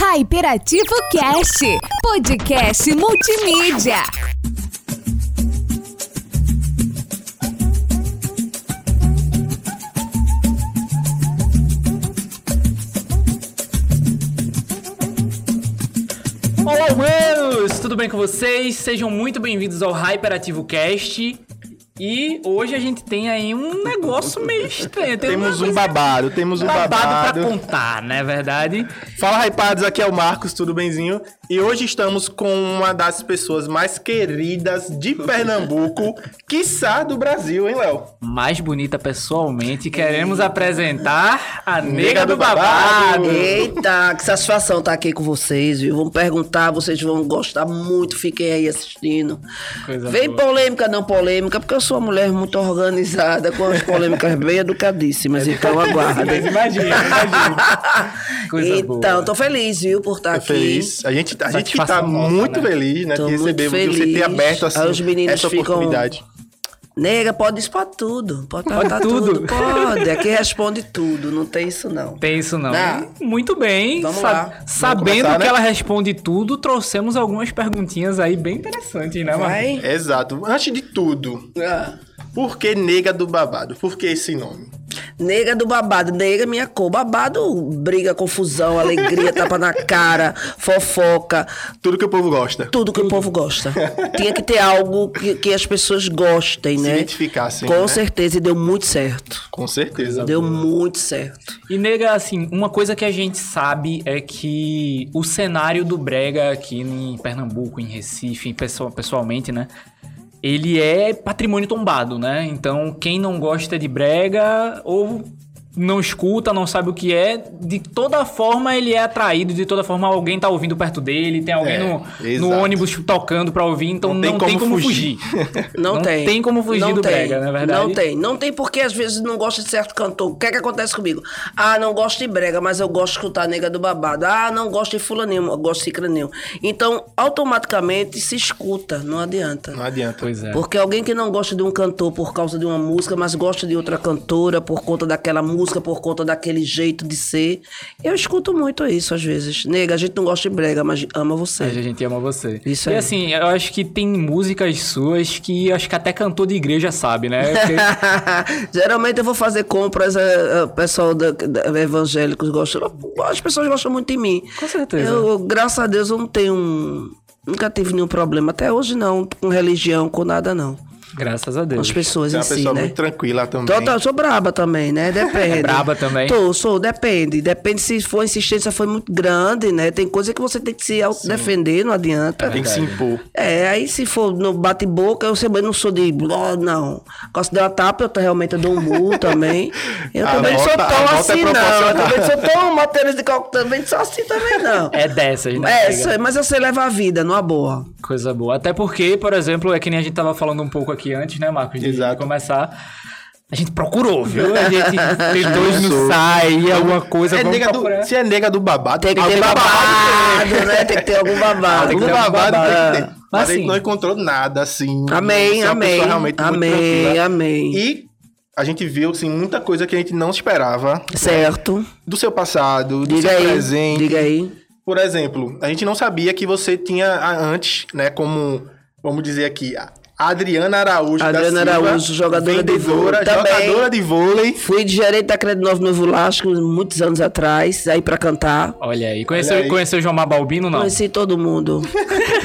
Hyperativo Cast, podcast multimídia. Olá, humanos! Tudo bem com vocês? Sejam muito bem-vindos ao Hyperativo Cast. E hoje a gente tem aí um negócio meio estranho. Tem Temos um babado, temos um babado babado. pra contar, não é verdade? Fala, hypados, aqui é o Marcos, tudo benzinho? E hoje estamos com uma das pessoas mais queridas de Pernambuco, quiçá do Brasil, hein, Léo? Mais bonita pessoalmente, queremos apresentar a Nega do do Babado. Babado. Eita, que satisfação estar aqui com vocês, viu? Vamos perguntar, vocês vão gostar muito, fiquem aí assistindo. Coisa Vem boa. polêmica, não polêmica, porque eu sou uma mulher muito organizada, com as polêmicas bem educadíssimas, então aguardem. Imagina, imagina. Coisa Então, boa. tô feliz, viu, por estar Tô aqui. feliz. A gente, a gente tá nossa, muito né? feliz, né? Tô de receber, de você ter feliz. aberto assim, Aí os meninos essa ficam- oportunidade. Nega, pode isso pra tudo. Pode perguntar tudo. tudo. Pode. Aqui responde tudo, não tem isso não. Tem isso não. Não. Muito bem. Vamos Sa- lá. Sabendo começar, que né? ela responde tudo, trouxemos algumas perguntinhas aí bem interessantes, né, Marcos? Vai? Exato. Antes de tudo, Ah. Por que Nega do Babado? Por que esse nome? Nega do babado, nega minha cor. Babado, briga, confusão, alegria, tapa na cara, fofoca, Tudo que o povo gosta. tudo que o povo gosta. Tinha que ter algo que, que as pessoas gostem, Se né? identificassem, Com né? certeza, e deu muito certo. Com certeza. Deu muito certo. E nega, assim, uma coisa que a gente sabe é que o cenário do brega aqui em Pernambuco, em Recife, pessoal- pessoalmente, né? Ele é patrimônio tombado, né? Então, quem não gosta de brega ou não escuta, não sabe o que é, de toda forma ele é atraído, de toda forma alguém tá ouvindo perto dele, tem alguém É, no, no ônibus tocando pra ouvir, então não, Não tem tem, como como fugir. fugir. Não, tem. tem como fugir não do tem. brega, não é verdade? Não tem. Não tem porque às vezes não gosta de certo cantor. O que é que acontece comigo? Ah, não gosto de brega, mas eu gosto de escutar a nega do babado. Ah, não gosto de fulaninho, eu gosto de cicraninho. Então, automaticamente se escuta, não adianta. Não adianta. Pois é. Porque alguém que não gosta de um cantor por causa de uma música, mas gosta de outra cantora por conta daquela música, por conta daquele jeito de ser. Eu escuto muito isso às vezes. Nega, a gente não gosta de brega, mas ama você. A gente ama você. Isso e aí. assim, eu acho que tem músicas suas que acho que até cantor de igreja sabe, né? Porque- Geralmente eu vou fazer compras, eh, eh, o pessoal da, da- evangélicos gostam. As pessoas gostam muito de mim. Com certeza. Eu, graças a Deus, eu não tenho. um- Nunca tive nenhum problema. Até hoje não, com religião, com nada não. Graças a Deus. as pessoas Você é em uma si, pessoa né? muito tranquila também. Total, eu sou braba também, né? Depende. É braba também? Tô, sou, depende. Depende se for a insistência foi muito grande, né? Tem coisa que você tem que se autodefender, não adianta. Tem que se impor. É, aí se for no bate-boca, eu também não sou de. "Ó, não. Gosto de uma tapa, eu realmente dou um murro também. Eu A também não sou tão é assim, não. Eu também não sou tão matéria de coco, também sou assim também, não. É dessas, né? É, mas eu sei levar a vida, numa boa. Coisa boa. Até porque, por exemplo, é que nem a gente tava falando um pouco aqui antes, né, Marcos? De, Exato. de começar. A gente procurou, viu? A gente tentou esmiuçar alguma coisa. É nega do, se é nega do babado, Tem que ter algum babado, né? Tem que ter algum babado. Algum algum babado tem babado. que ter. Mas, Mas a gente assim- não encontrou nada assim. Amém, amém. Amém, amém. E a gente viu assim, muita coisa que a gente não esperava Certo. do seu passado, do Diga seu aí. presente. Diga aí. Por exemplo, a gente não sabia que você tinha antes, né, como, vamos dizer aqui, Adriana Araújo Adriana da Silva, Araújo, jogadora de vôlei. Também. jogadora de vôlei. Fui de gerente da Crédito Novo no Vulasco muitos anos atrás, aí pra cantar. Olha aí. Conheceu, Olha aí. conheceu o João Balbino, não? Conheci todo mundo.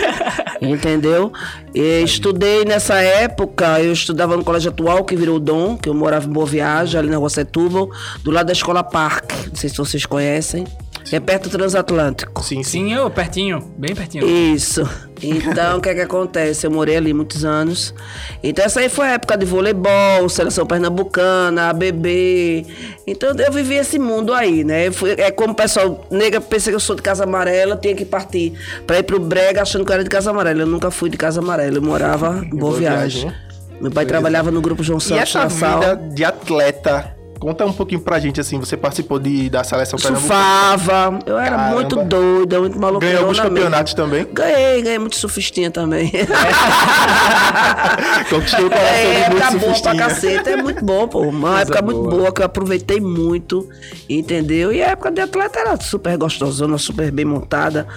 Entendeu? E estudei nessa época, eu estudava no colégio atual, que virou Dom, que eu morava em Boa Viagem, ali na Rua Setúbal, do lado da Escola Parque. Não sei se vocês conhecem. É perto do Transatlântico. Sim, sim. Eu, pertinho. Bem pertinho. Isso. Então, o que é que acontece? Eu morei ali muitos anos. Então, essa aí foi a época de voleibol, seleção pernambucana, ABB. Então, eu vivi esse mundo aí, né? Eu fui- é como o pessoal, nega, pensa que eu sou de Casa Amarela, eu tinha que partir pra ir pro Brega achando que eu era de Casa Amarela. Eu nunca fui de Casa Amarela, eu morava em Boa Boa Viagem. Viagem. Meu pai trabalhava no grupo João E Santos essa na Sal. vida de atleta Conta um pouquinho pra gente, assim, você participou de, da seleção. Surfava. Eu era Caramba. muito doida, muito maluca. Ganhou alguns campeonatos também. Ganhei, ganhei muito surfistinha também. Conquistou o coração É, de época muitos boa pra caceta, é muito bom, pô. Uma época muito boa que eu aproveitei muito, entendeu? E a época de atleta era super gostosona, super bem montada.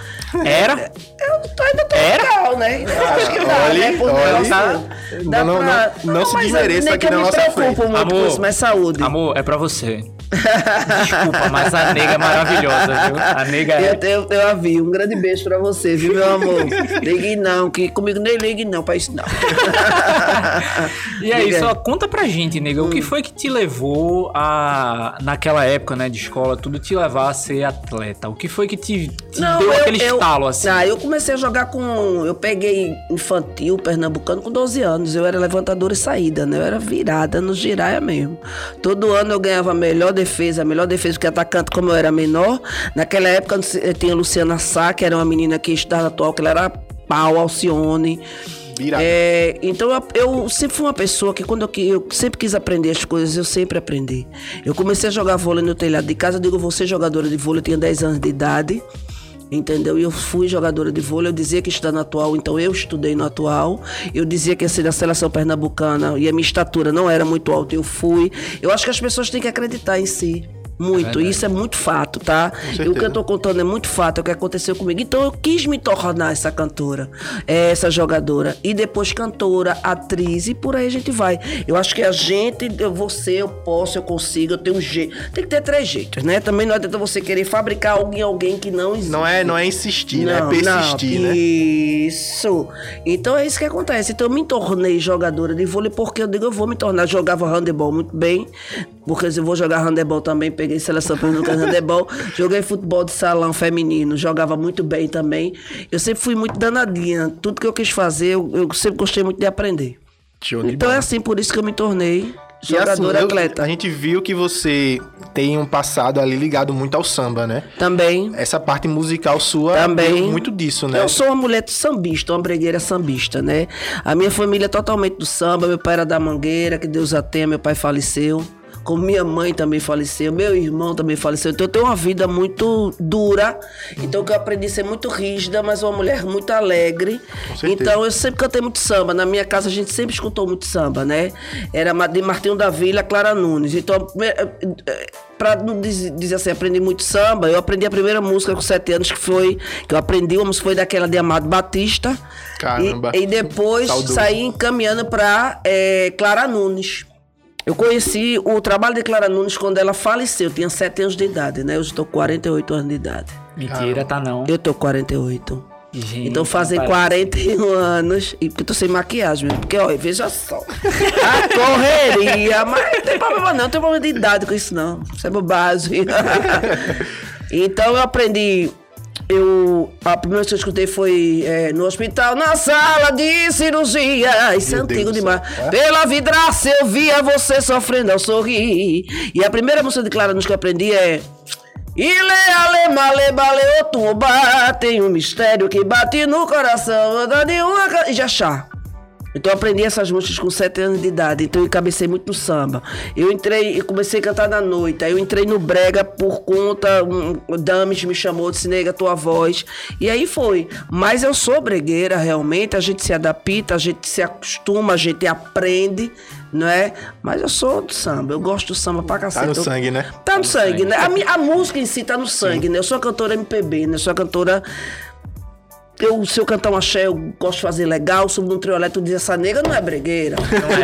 Era? Eu ainda tô legal, né? Eu acho que dá, olhe, né? Por olhe. Deus, Não, dá não, pra- não, não se desmereça nem aqui que na eu nossa me preocupo frente. muito com isso, mas saúde. Amor, é pra você. Desculpa, mas a nega é maravilhosa, viu? A nega é. Eu, eu, eu a vi. Um grande beijo pra você, viu, meu amor? ligue não, que comigo nem ligue não pra isso não. E aí, aí. só conta pra gente, nega, o que foi que te levou a, naquela época, né, de escola, tudo te levar a ser atleta? O que foi que te, te deu aquele estalo, assim? Ah, eu comecei a jogar com. Eu peguei infantil, pernambucano, com 12 anos. Eu era levantadora e saída, né? Eu era virada no giraia mesmo. Todo ano eu ganhava melhor defesa, a melhor defesa, porque atacante, como eu era menor. Naquela época eu tinha a Luciana Sá, que era uma menina que estudava atual, que ela era pau, Alcione. É, então eu, eu sempre fui uma pessoa que quando eu, eu sempre quis aprender as coisas, eu sempre aprendi. Eu comecei a jogar vôlei no telhado de casa, eu digo, vou ser jogadora de vôlei, eu tinha 10 anos de idade. Entendeu? E eu fui jogadora de vôlei, eu dizia que estudava no atual, então eu estudei no atual. Eu dizia que ia ser da seleção pernambucana e a minha estatura não era muito alta, eu fui. Eu acho que as pessoas têm que acreditar em si. Muito, isso é muito fato, tá? E o que eu tô contando é muito fato, é o que aconteceu comigo. Então eu quis me tornar essa cantora, eh, essa jogadora, e depois cantora, atriz, e por aí a gente vai. Eu acho que a gente, eu vou ser, eu posso, eu consigo, eu tenho um jeito. Tem que ter três jeitos, né? Também não adianta você querer fabricar algo em alguém que não existe. Não é, não é insistir, né? É Não, persistir, não, né? Isso. Então é isso que acontece. Então eu me tornei jogadora de vôlei porque eu digo, eu vou me tornar. Jogava handebol muito bem, porque eu vou jogar handebol também. Peguei seleção pernambucana de handebol. Joguei futebol de salão feminino, jogava muito bem também. Eu sempre fui muito danadinha. Tudo que eu quis fazer, eu, eu sempre gostei muito de aprender. Show de Então bola. é assim, por isso que eu me tornei assim, jogadora eu- atleta. a gente viu que você tem um passado ali ligado muito ao samba, né? Também. Essa parte musical sua Também. muito disso, né? Eu sou uma mulher sambista, uma bregueira sambista, né? A minha família é totalmente do samba. Meu pai era da Mangueira, que Deus a tenha, meu pai faleceu. Como minha mãe também faleceu, meu irmão também faleceu. Então eu tenho uma vida muito dura. Então que eu aprendi a ser muito rígida, mas uma mulher muito alegre. Então eu sempre cantei muito samba. Na minha casa a gente sempre escutou muito samba, né? Era de Martinho da Vila, Clara Nunes. Então, eh, eh, pra não diz- dizer assim, aprendi muito samba, eu aprendi a primeira música com sete anos, que foi, que eu aprendi, uma foi daquela de Amado Batista. Caramba. E, e depois Saudoso. saí encaminhando pra eh, Clara Nunes. Eu conheci o trabalho de Clara Nunes quando ela faleceu, eu tinha sete anos de idade, né? Eu estou com 48 anos de idade. Mentira, tá não. Eu tô com 48. Gente, Então fazem parece. 41 anos e porque eu tô sem maquiagem mesmo. Porque, olha, veja só. A correria, mas não tem problema não, não tem problema de idade com isso não. Isso é bobagem. então eu aprendi. Eu, a primeira vez que eu escutei foi é, no hospital, na sala de cirurgia. Isso é antigo demais. É? Pela vidraça eu via você sofrendo ao sorrir. E a primeira música de Clara Nunes que eu aprendi é. Ile ale male bale otumba Tem um mistério que bate no coração anda de uma e já chá. Então eu aprendi essas músicas com 7 anos de idade, então eu cabecei muito no samba. Eu entrei, eu comecei a cantar na noite, aí eu entrei no brega por conta, um, o Dames me chamou, disse, nega, tua voz. E aí foi. Mas eu sou bregueira, realmente, a gente se adapta, a gente se acostuma, a gente aprende, não é? Mas eu sou do samba, eu gosto do samba pra cacete. Tá no sangue, né? Tá no sangue, né? A, a música em si tá no sangue, né? Eu sou cantora MPB, né? Eu sou cantora. Eu, se eu cantar um axé, eu gosto de fazer legal, subo num trio elétrico, diz essa nega não é bregueira.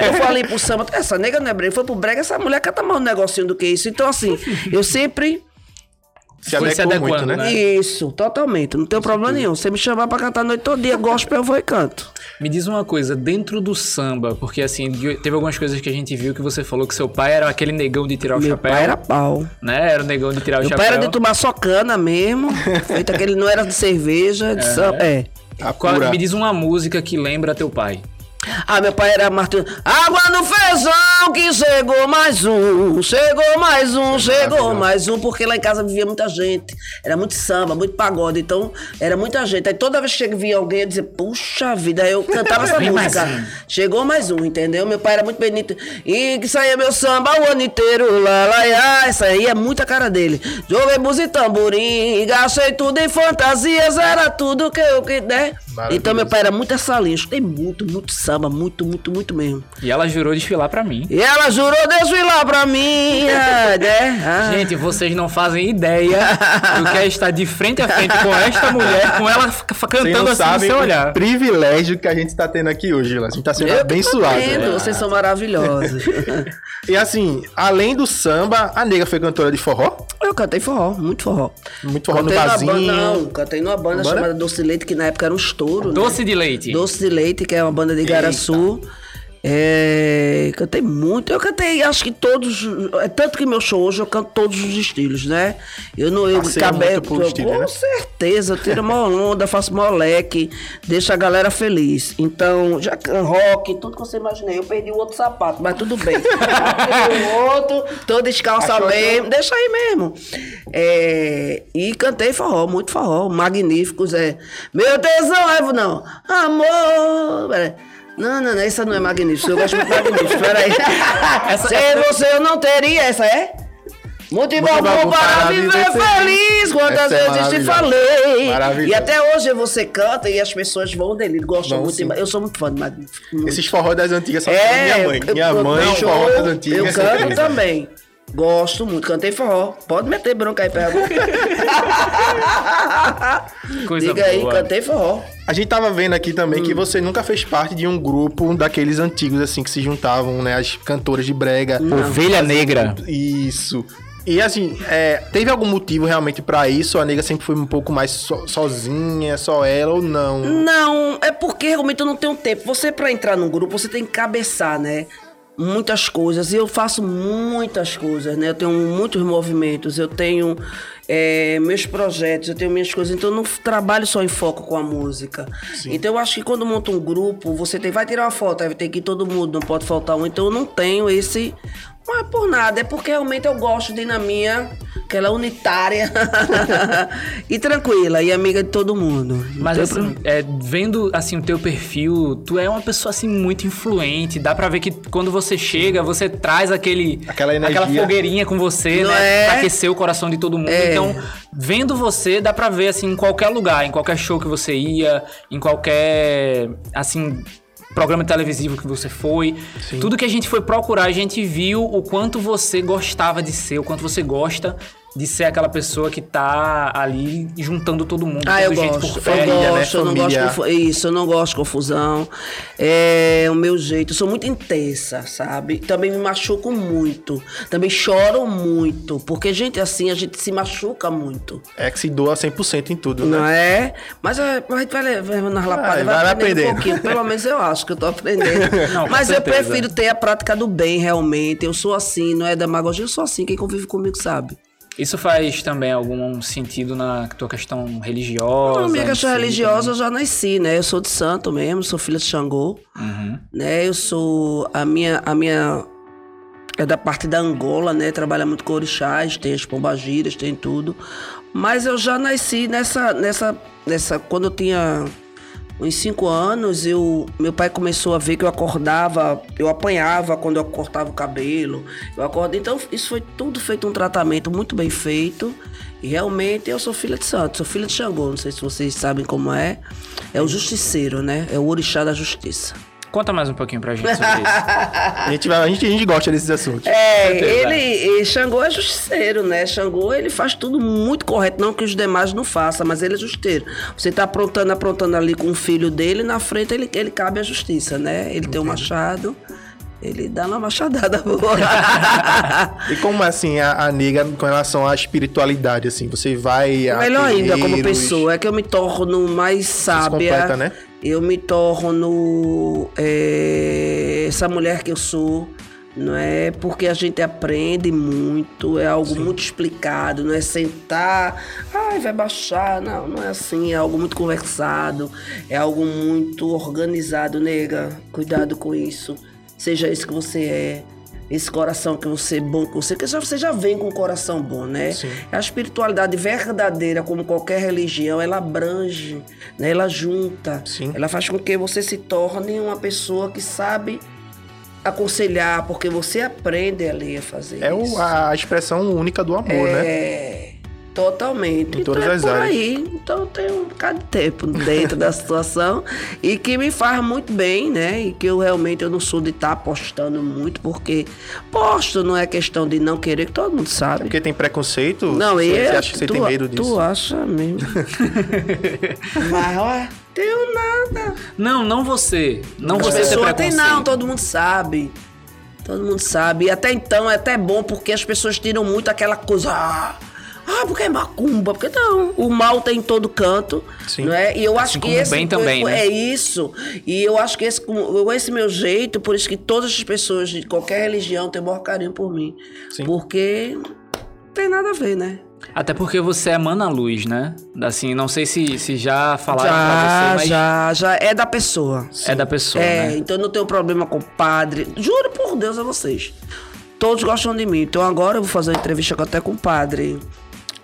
Eu falei pro samba, essa nega não é bregueira. Foi pro brega, essa mulher canta mais um negocinho do que isso. Então, assim, eu sempre. Se Foi se adequou muito, adequando, né? né? Isso, totalmente. Não tem problema nenhum. Você me chamar pra cantar a noite todo dia, gospel, eu vou e canto. Me diz uma coisa, dentro do samba, porque assim, teve algumas coisas que a gente viu que você falou que seu pai era aquele negão de tirar o Meu chapéu. pai era pau. Né? Era o negão de tirar o Meu chapéu. pai era de tomar só cana mesmo. Feito aquele, não era de cerveja, de samba. É. A Qual- me diz uma música que lembra teu pai. Ah, meu pai era Martinho. Água no feijão que chegou mais um, chegou mais um, chegou mais um, porque lá em casa vivia muita gente. Era muito samba, muito pagode, então era muita gente. Aí toda vez que via alguém, eu dizia, puxa vida, aí eu cantava essa mais música. um. Chegou mais um, entendeu? Meu pai era muito bonito. E que saía meu samba o ano inteiro, lá, lá, lá. Essa aí é muita cara dele. Joguei música e tamborim, gastei tudo em fantasias, era tudo que eu queria, né? Então meu pai era muito essa linha. Escutei muito, muito samba, muito, muito, muito mesmo. E ela jurou desfilar pra mim. E ela jurou desfilar pra mim, ah, né? Ah. Gente, vocês não fazem ideia do que é estar de frente a frente com esta mulher, com ela cantando não assim no sabem seu o olhar. privilégio que a gente tá tendo aqui hoje, Vila. A gente tá sendo Eu abençoado. vendo, né? vocês são maravilhosos. E assim, além do samba, a nega foi cantora de forró? Eu cantei forró, muito forró. Muito forró no Cantei numa barzinho. banda, não, cantei numa banda Banda? chamada Doce Leite, que na época era um estouro. Né? Doce de leite. Doce de Leite, que é uma banda de Igaraçu. É, cantei muito, eu cantei, acho que todos, é tanto que meu show hoje eu canto todos os estilos, né? Eu não, eu estilo, com né? certeza, tiro uma onda, faço moleque, deixo a galera feliz. Então, já rock, tudo que você imaginei, eu perdi o outro sapato, mas tudo bem. O outro, tô descalça Achou mesmo, deixa aí mesmo. É, e cantei forró, muito forró, magníficos, é. Meu tesão é, não, amor. peraí. Não, não, não, essa não é magnífico, eu gosto muito de magnífico, peraí. Essa- Sem você eu não teria, essa é? Motivo Motivo algum algum para viver feliz, quantas é vezes te falei. E até hoje você canta e as pessoas vão dele, gostam Vão muito. sim. Eu sou muito fã de magnífico. muito. Esses forró das antigas só é, minha mãe. eu- Minha eu- mãe, não, forró eu- das antigas. Eu canto também. Gosto muito, cantei forró. Pode meter bronca aí, pega. Coisa Diga aí, boa. cantei forró. A gente tava vendo aqui também Hum. que você nunca fez parte de um grupo daqueles antigos, assim, que se juntavam, né? As cantoras de brega. Ovelha negra. Isso. E assim, é, teve algum motivo realmente pra isso? A nega sempre foi um pouco mais so- sozinha, só ela ou não? Não, é porque realmente eu não tenho tempo. Você, pra entrar num grupo, você tem que cabeçar, né? Muitas coisas. E eu faço muitas coisas, né? Eu tenho muitos movimentos, eu tenho é, meus projetos, eu tenho minhas coisas. Então eu não trabalho só em foco com a música. Então eu acho que quando monta um grupo, você tem, vai tirar uma foto, aí vai ter que ir todo mundo, não pode faltar um. Então eu não tenho esse. Não é por nada, é porque realmente eu gosto de ir na minha, aquela unitária e tranquila, e amiga de todo mundo. Mas Então, assim, é, vendo assim o teu perfil, tu é uma pessoa assim muito influente. Dá pra ver que quando você chega, você traz aquele Aquela energia. aquela fogueirinha com você, Não né? é? Pra aquecer o coração de todo mundo. É. Então, vendo você, dá pra ver assim em qualquer lugar, em qualquer show que você ia, em qualquer assim programa televisivo que você foi. Tudo que a gente foi procurar, a gente viu o quanto você gostava de ser, o quanto você gosta de ser aquela pessoa que tá ali juntando todo mundo, Ah, eu gosto. por eu né? gosto, eu não gosto Família. Isso, eu não gosto de confusão. É o meu jeito. Eu sou muito intensa, sabe? Também me machuco muito. Também choro muito. Porque, gente, assim, a gente se machuca muito. É que se doa 100% em tudo, né? Não é? Mas é, a gente vai levando nas lapadas, vai vai, aprendendo. um pouquinho. Pelo menos eu acho que eu tô aprendendo. Não, Mas eu prefiro ter a prática do bem, realmente. Eu sou assim, não é demagogia, eu sou assim. Quem convive comigo sabe. Isso faz também algum sentido na tua questão religiosa? Não, minha questão si religiosa eu já nasci, né? Eu sou de santo mesmo, sou filha de Xangô, Uhum. né? Eu sou a minha a minha é da parte da Angola, né? Trabalha muito com orixás, tem as pombagiras, tem tudo. Mas eu já nasci nessa nessa nessa quando eu tinha uns cinco anos, eu, meu pai começou a ver que eu acordava, eu apanhava quando eu cortava o cabelo. Eu então isso foi tudo feito um tratamento muito bem feito. E realmente eu sou filha de santo, sou filha de Xangô, não sei se vocês sabem como é. É o justiceiro, né? É o orixá da justiça. Conta mais um pouquinho pra gente sobre isso. A, gente a, gente, a gente gosta desses assuntos. É, ele, e Xangô é justiceiro, né? Xangô, ele faz tudo muito correto, não que os demais não façam, mas ele é justiceiro. Você tá aprontando, aprontando ali com o filho dele, na frente ele, ele cabe à justiça, né? Ele tem um machado, ele dá uma machadada boa. E como assim a, a nega com relação à espiritualidade, assim? Você vai. a Melhor ainda como pessoa, é que eu me torno mais sábia. completa, né? Eu me torno é, essa mulher que eu sou. Não é porque a gente aprende muito, é algo muito explicado, não é sentar, ai, vai baixar. Não, não é assim, é algo muito conversado, é algo muito organizado, nega. Cuidado com isso. Seja isso que você é. Esse coração que você é bom que você, que você já vem com um coração bom, né? Sim. A espiritualidade verdadeira, como qualquer religião, ela abrange, né? ela junta. Sim. Ela faz com que você se torne uma pessoa que sabe aconselhar, porque você aprende ali a fazer É isso. a expressão única do amor, né? É, totalmente. Em então todas é as por áreas. aí. Então tem um bocado de tempo dentro da situação e que me faz muito bem, né? E que eu realmente eu não sou de estar apostando muito, porque posto não é questão de não querer, que todo mundo sabe. Porque tem preconceito? Não, você, eu. você acha que você tu, tem medo disso? Tu acha mesmo? Mas, ó, tenho nada. Não, não você. Não As você ter preconceito. não, todo mundo sabe. Todo mundo sabe. E até então é até bom porque as pessoas tiram muito aquela coisa. Ah, ah, porque é macumba. Porque não. O mal tem em todo canto. Sim. Não é? E eu acho que esse bem também, né? é isso. E eu acho que esse, esse meu jeito, por isso que todas as pessoas de qualquer religião têm o maior carinho por mim. Sim. Porque não tem nada a ver, né? Até porque você emana luz, né? Assim, não sei se, se já falaram pra Já, você, mas já, já. É da pessoa. é da pessoa, É, né? então eu não tenho problema com o padre. Juro por Deus a vocês. Todos gostam de mim. Então agora eu vou fazer uma entrevista até com o padre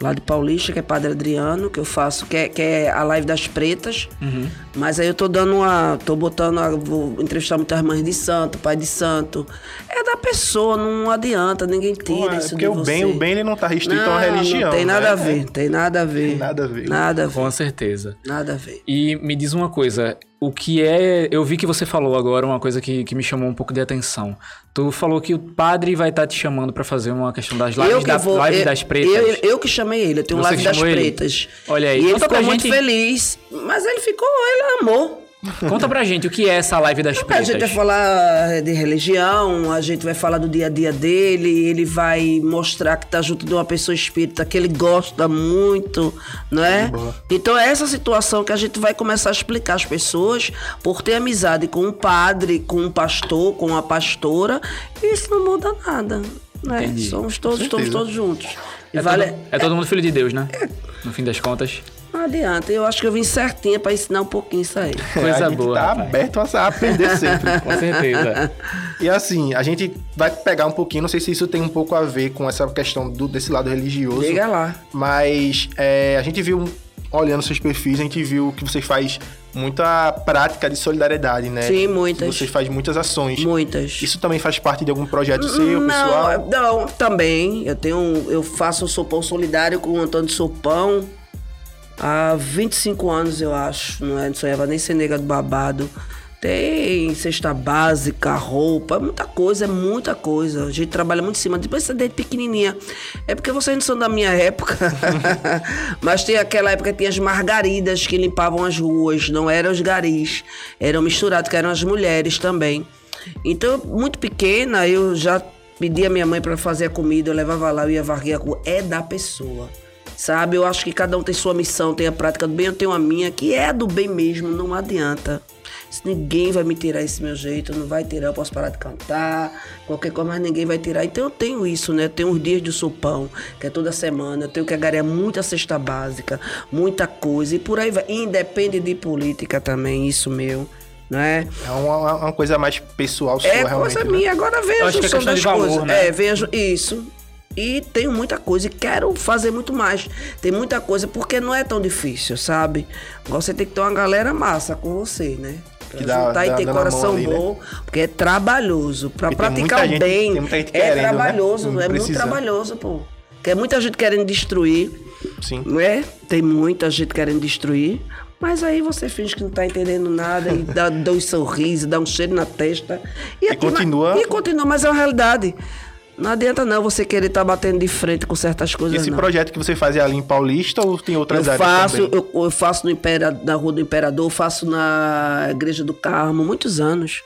lá de Paulista, que é Padre Adriano, que eu faço, que é, que é a live das pretas. Uhum. Mas aí eu tô dando uma. tô botando. A, vou entrevistar muitas mães de santo, pai de santo. É da pessoa, não adianta, ninguém tira Pô, é isso porque de o você. bem, o bem ele não tá restrito a uma Não, religião. Não tem né? nada a ver, tem nada a ver. Tem nada a ver. Nada a ver. Com certeza. Nada a ver. E me diz uma coisa, o que é. Eu vi que você falou agora uma coisa que, que me chamou um pouco de atenção. Tu falou que o padre vai estar te chamando pra fazer uma questão das lives, da, live eu, das pretas. Eu, eu que chamei ele, eu tenho Você live que das ele? pretas. Olha aí, E ele ficou muito gente- feliz. Mas ele ficou, ele amou. Conta pra gente o que é essa live das A pretas. gente vai falar de religião, a gente vai falar do dia a dia dele, ele vai mostrar que tá junto de uma pessoa espírita que ele gosta muito, não é? Boa. Então é essa situação que a gente vai começar a explicar às pessoas por ter amizade com um padre, com um pastor, com uma pastora, e isso não muda nada, né? Entendi. Somos todos, certeza. todos juntos. É, vale, todo, é todo mundo filho de Deus, né? No fim das contas. Não adianta, eu acho que eu vim certinha pra ensinar um pouquinho isso aí. Coisa a gente boa, tá rapaz. aberto a aprender sempre. Com certeza. E assim, a gente vai pegar um pouquinho, não sei se isso tem um pouco a ver com essa questão do, desse lado religioso. Liga lá. Mas é, a gente viu, olhando seus perfis, a gente viu que você faz muita prática de solidariedade, né? Sim, muitas. Você faz muitas ações. Muitas. Isso também faz parte de algum projeto seu, pessoal? Não, não, também. Eu tenho, eu faço o sopão solidário com o Antônio Sopão há 25 anos, eu acho. Não, é, não sonhava nem ser nega do babado. Tem cesta básica, roupa, muita coisa, é muita coisa. A gente trabalha muito em cima. Depois você desde pequenininha. É porque vocês não são da minha época. Mas tem aquela época que tinha as margaridas que limpavam as ruas. Não eram os garis. Eram misturados, que eram as mulheres também. Então, muito pequena, eu já pedia a minha mãe para fazer a comida, eu levava lá, eu ia varrer a rua. É da pessoa. Sabe? Eu acho que cada um tem sua missão, tem a prática do bem, eu tenho a minha, que é a do bem mesmo, não adianta. Ninguém vai me tirar esse meu jeito, não vai tirar, eu posso parar de cantar, qualquer coisa, mas ninguém vai tirar. Então eu tenho isso, né? Eu tenho os dias do sopão, que é toda semana, eu tenho que agarrar muita cesta básica, muita coisa, e por aí vai. Independe de política também, isso meu, né? É uma, uma coisa mais pessoal sua, É realmente. coisa né? minha, agora Eu vejo o é som das de valor, coisas. né? É, vejo isso. E tenho muita coisa e quero fazer muito mais. Tem muita coisa porque não é tão difícil, sabe? Agora você tem que ter uma galera massa com você, né? Pra Que dá- e ter na coração ali, né? bom, porque é trabalhoso. Pra Porque praticar o bem, gente é querendo, né? trabalhoso, é muito trabalhoso, pô. Porque é muita gente querendo destruir, Sim. né? Tem muita gente querendo destruir. Mas aí você finge que não tá entendendo nada e dá dois sorrisos, dá um cheiro na testa. aqui na- continua- E continua, mas é uma realidade. Não adianta não você querer estar batendo de frente com certas E coisas, esse não. projeto que você faz é ali em Paulista ou tem outras Eu áreas faço, eu, eu faço no Impera, na Rua do Imperador, faço na Igreja do Carmo, muitos anos.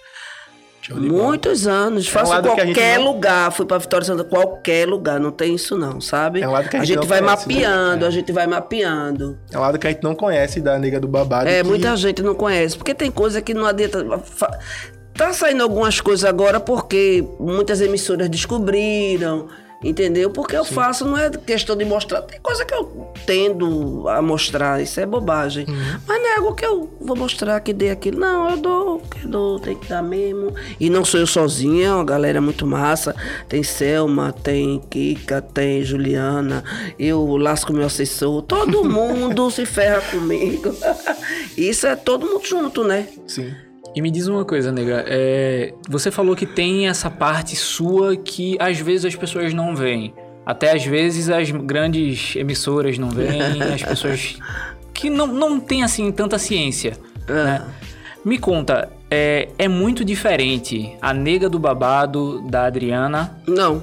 Bola. Muitos anos. Faço que a gente qualquer não- lugar. Fui pra Vitória Santa, qualquer lugar. Não tem isso não, sabe? É um lado que a a gente gente vai conhece, né? mapeando, a gente vai mapeando. É um lado que a gente não conhece da nega do babado. É, que- muita gente não conhece. Porque tem coisa que não adianta. Tá saindo algumas coisas agora porque muitas emissoras descobriram, entendeu? Porque eu faço, não é questão de mostrar. Tem coisa que eu tendo a mostrar, isso é bobagem. Mas não é algo que eu vou mostrar que dei aquilo. Não, eu dou, que dou, tem que dar mesmo. E não sou eu sozinha, é uma galera muito massa. Tem Selma, tem Kika, tem Juliana, eu lasco meu assessor. Todo mundo se ferra comigo. Isso é todo mundo junto, né? Sim. E me diz uma coisa, nega. é, você falou que tem essa parte sua que às vezes as pessoas não veem. Até às vezes as grandes emissoras não veem, as pessoas que não, não têm assim tanta ciência. né? Me conta, é, é muito diferente a nega do babado da Adriana. Não.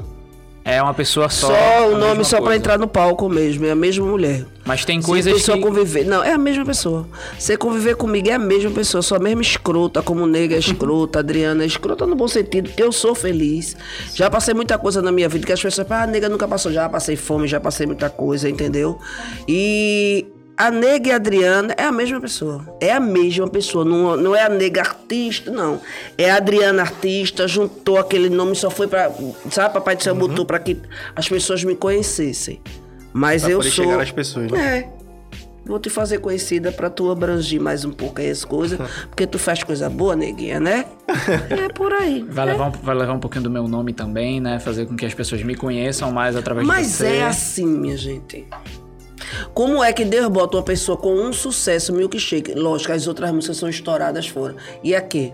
É uma pessoa só. Só, o nome só pra coisa. entrar no palco mesmo, é a mesma mulher. Mas tem Se coisas a pessoa que. conviver. Não, é a mesma pessoa. Você conviver comigo é a mesma pessoa, sou a mesma escrota, como nega é escrota, Adriana é escrota no bom sentido, porque eu sou feliz. Já passei muita coisa na minha vida que as pessoas falam, ah, nega nunca passou. Já passei fome, já passei muita coisa, entendeu? E a nega e a Adriana é a mesma pessoa. É a mesma pessoa. Não, não é a nega artista, não. É a Adriana artista, juntou aquele nome, só foi pra. Sabe, Papai do Céu botou pra que as pessoas me conhecessem. Mas Pra eu poder sou. chegar às pessoas, né? É. Vou te fazer conhecida pra tu abrangir mais um pouco aí as coisas. Porque tu faz coisa boa, neguinha, né? É por aí. Vai levar, um, vai levar um pouquinho do meu nome também, né? Fazer com que as pessoas me conheçam mais através de Mas você. é assim, minha gente. Como é que Deus bota uma pessoa com um sucesso milkshake? Lógico, as outras músicas são estouradas fora. E aqui?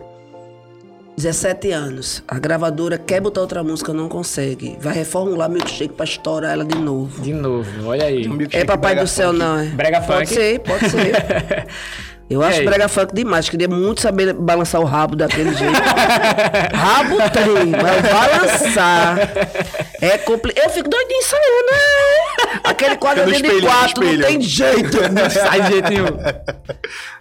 17 anos. A gravadora quer botar outra música, não consegue. Vai reformular milkshake pra estourar ela de novo. De novo, olha aí. Um É Papai do Céu, funk. não, é? Brega pode funk? ser, pode ser. Eu acho brega funk demais. Queria muito saber balançar o rabo daquele jeito. rabo tem, mas balançar é complicado. Eu fico doidinho ensaiando, né? Aquele no de quatro não tem jeito. Não Sai de jeito nenhum.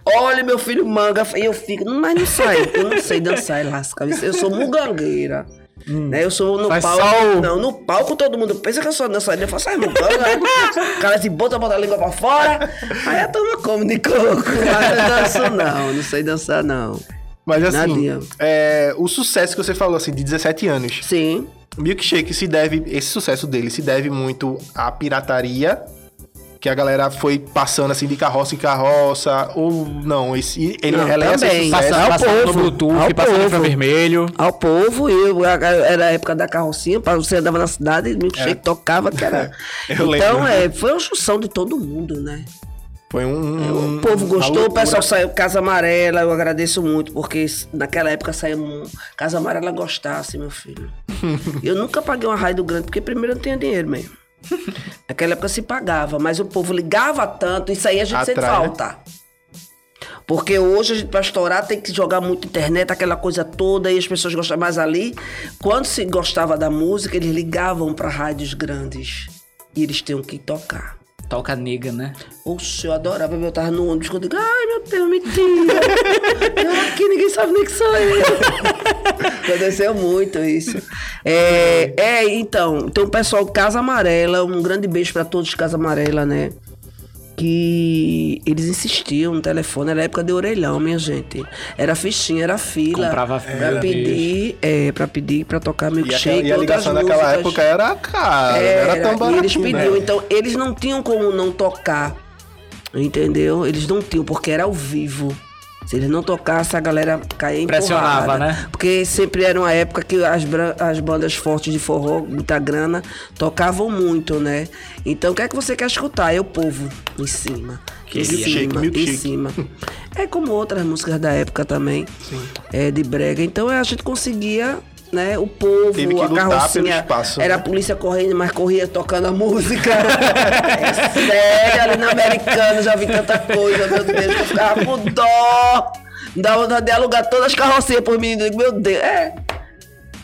Olha, meu filho manga. E eu fico, mas não sai. Eu não sei dançar, lasca. Eu sou mugangueira. Né? Eu sou no Faz palco. Não, no palco todo mundo pensa que eu sou dançarina. Eu faço, ai, muganga. Aí, o cara se bota, bota a língua pra fora. Aí a turma come de coco. Mas eu danço não, não sei dançar não. Mas assim, é, o sucesso que você falou, assim, de 17 anos. Sim. Milkshake se deve, esse sucesso dele se deve muito à pirataria, que a galera foi passando assim de carroça em carroça, ou não, esse, ele Não, releva também. sucesso. Passar ao Passando no povo, Bluetooth, ao passando no povo. vermelho. Ao povo, eu, era a época da carrocinha, você andava na cidade, e milkshake tocava, que era. Eu então, lembro. é, foi uma junção de todo mundo, né? Foi um, O povo gostou, o pessoal saiu Casa Amarela, eu agradeço muito, porque naquela época saiu um Casa Amarela gostasse, meu filho. eu nunca paguei uma raio do grande, porque primeiro eu não tinha dinheiro mesmo. Naquela época se pagava, mas o povo ligava tanto, isso aí a gente sente Atrai, né? falta. Porque hoje a gente, pra estourar, tem que jogar muito internet, aquela coisa toda, e as pessoas gostam mais ali. Quando se gostava da música, eles ligavam pra rádios grandes. E eles tinham que tocar. Toca nega, né? Oxe, eu adorava. Eu tava no ônibus quando eu digo, ai meu Deus, mentira. eu aqui ninguém sabe nem que sou eu. Aconteceu muito isso. É, é, então, tem o pessoal Casa Amarela, um grande beijo pra todos de Casa Amarela, né? Que eles insistiam no telefone, era época de orelhão, minha gente. Era fichinha, era fila. Comprava pra fila, pedir, é, pra pedir, pra tocar E, milkshake. e a outras ligação naquela músicas. época era cara, era, Era, tão e baratinho, eles pediam, né? então eles não tinham como não tocar. Entendeu? Eles não tinham, porque era ao vivo. Se eles não tocassem, a galera caía em Pressionava, né? Porque sempre era uma época que as, as bandas fortes de forró, muita grana, tocavam muito, né? Então o que é que você quer escutar? É o povo em cima. Em Milkshake, cima, em milkshake. cima. É como outras músicas da época também. É, de brega. Então a gente conseguia, né? O povo, Teve que a carrocinha. espaço, Era né? a polícia correndo, mas corria tocando a música. é sério, ali no americano já vi tanta coisa, meu Deus, eu ficava com dó. Dava vontade de alugar todas as carrocinhas por mim. Meu Deus, é.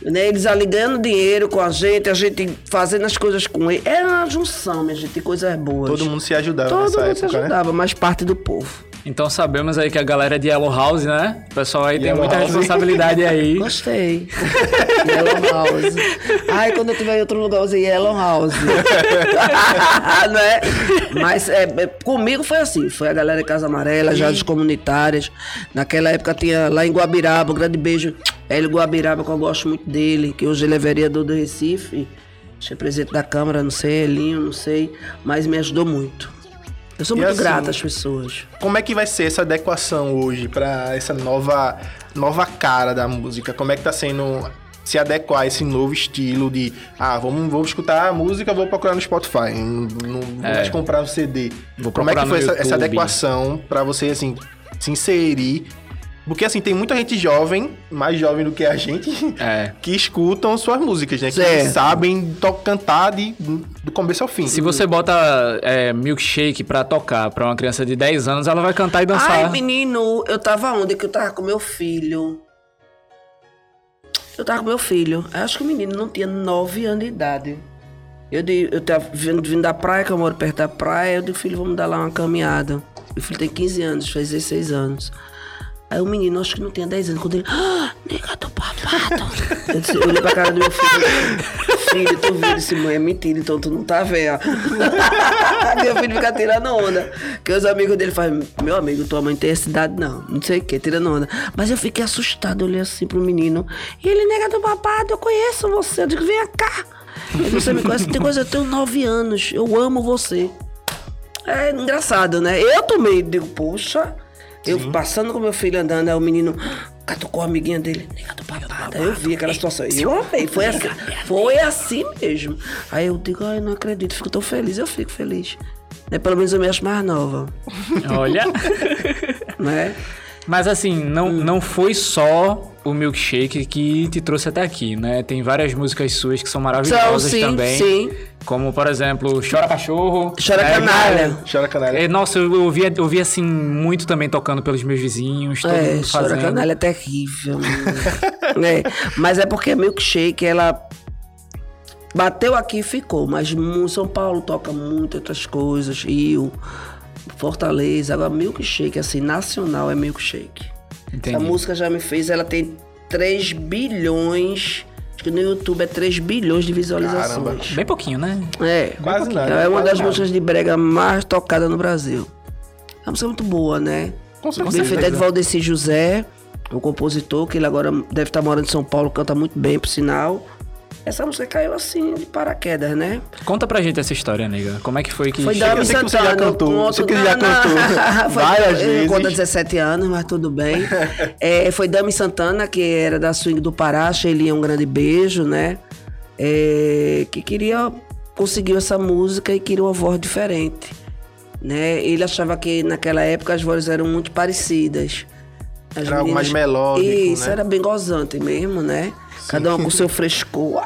Né, eles ali ganhando dinheiro com a gente, a gente fazendo as coisas com eles. Era uma junção, minha gente, de coisas boas. Todo mundo se ajudava Todo nessa mundo se época, né? ajudava, mas parte do povo. Então sabemos aí que a galera é de Yellow House, né? O pessoal aí tem Yellow muita House. responsabilidade aí. Gostei. Yellow House. Ai, quando eu tiver em outro lugar, eu usei Yellow House. Não é? Mas é, é, comigo foi assim. Foi a galera de Casa Amarela, Jardim Comunitárias. Naquela época tinha lá em Guabiraba, um grande beijo. Hélio Guabiraba, que eu gosto muito dele, que hoje ele é vereador do Recife. Acho que é presidente da Câmara, não sei, Elinho, não sei. Mas me ajudou muito. Eu sou E muito assim, grata às pessoas. Como é que vai ser essa adequação hoje pra essa nova, nova cara da música? Como é que tá sendo se adequar a esse novo estilo de ah, vamos, vou escutar a música, vou procurar no Spotify, não, não vou É. mais comprar um CD. Vou Como é que foi essa, essa adequação pra você assim se inserir? Porque assim, tem muita gente jovem, mais jovem do que a gente, É. que escutam suas músicas, né? Que Certo. sabem to- cantar de, do começo ao fim. Se você bota é, milkshake pra tocar pra uma criança de 10 anos, ela vai cantar e dançar. Ai, menino, eu tava onde? Que eu tava com meu filho. Eu tava com meu filho. Eu Acho que o menino não tinha nove anos de idade. Eu, di- eu tava vindo, vindo da praia, que eu moro perto da praia. Eu disse, filho, vamos dar lá uma caminhada. Meu filho tem 15 anos, faz 16 anos. Aí o menino, acho que não tinha 10 anos, quando ele. Ah, nega do papado. eu, disse, eu olhei pra cara do meu filho. eu Filho, tu viu? Disse, mãe, é mentira, então tu não tá vendo. meu filho fica tirando onda. Que os amigos dele fazem, meu amigo, tua mãe tem essa idade, não. Não sei o que, tirando onda. Mas eu fiquei assustado, olhei assim pro menino. E ele, nega do papado, eu conheço você. Eu digo, vem cá. Ele, você me conhece, tem coisa, eu tenho 9 anos, eu amo você. É engraçado, né? Eu tomei, digo, poxa, eu passando com meu filho andando, aí o menino catucou a amiguinha dele, nega do papado. Aí eu vi aquela situação. E eu amei, foi assim, foi assim mesmo. Aí eu digo, ai, não acredito, fico tão feliz, eu fico feliz. Né? Pelo menos eu me acho mais nova, Olha. né? Mas assim, não, Hum. não foi só o milkshake que te trouxe até aqui, né? Tem várias músicas suas que são maravilhosas sim, também. sim. Como, por exemplo, Chora Cachorro. Chora né? Canalha. Chora canalha. É, nossa, eu ouvia, eu ouvia assim muito também tocando pelos meus vizinhos, todo É, mundo chora fazendo. canalha é terrível. né? Mas é porque a milkshake, ela bateu aqui e ficou. Mas São Paulo toca muito outras coisas. Rio, Fortaleza. Agora, milkshake, assim, nacional é milkshake. Entendi. A música já me fez, ela tem 3 bilhões. Acho que no YouTube é 3 bilhões de visualizações. Bem pouquinho, né? É, Quase bem nada, pouquinho. É uma das nada. músicas de brega mais tocada no Brasil. É uma música muito boa, né? Com Bem certeza. feita é de Valdeci José, o compositor, que ele agora deve estar morando em São Paulo, canta muito bem, por sinal. Essa música caiu assim, de paraquedas, né? Conta pra gente essa história, nega. Como é que foi que Foi chegou- Dami que você já Santana. cantou, eu outro- ele já cantou Foi- várias eu vezes. Conta 17 anos, mas tudo bem. É, foi Dami Santana, que era da Swing do Pará, Sheilinha, um grande beijo, né? É, que queria, conseguiu essa música e queria uma voz diferente. Né? Ele achava que naquela época as vozes eram muito parecidas. As Era algo mais melódico, Isso, né? era bem gozante mesmo, né? Cada um com seu frescor,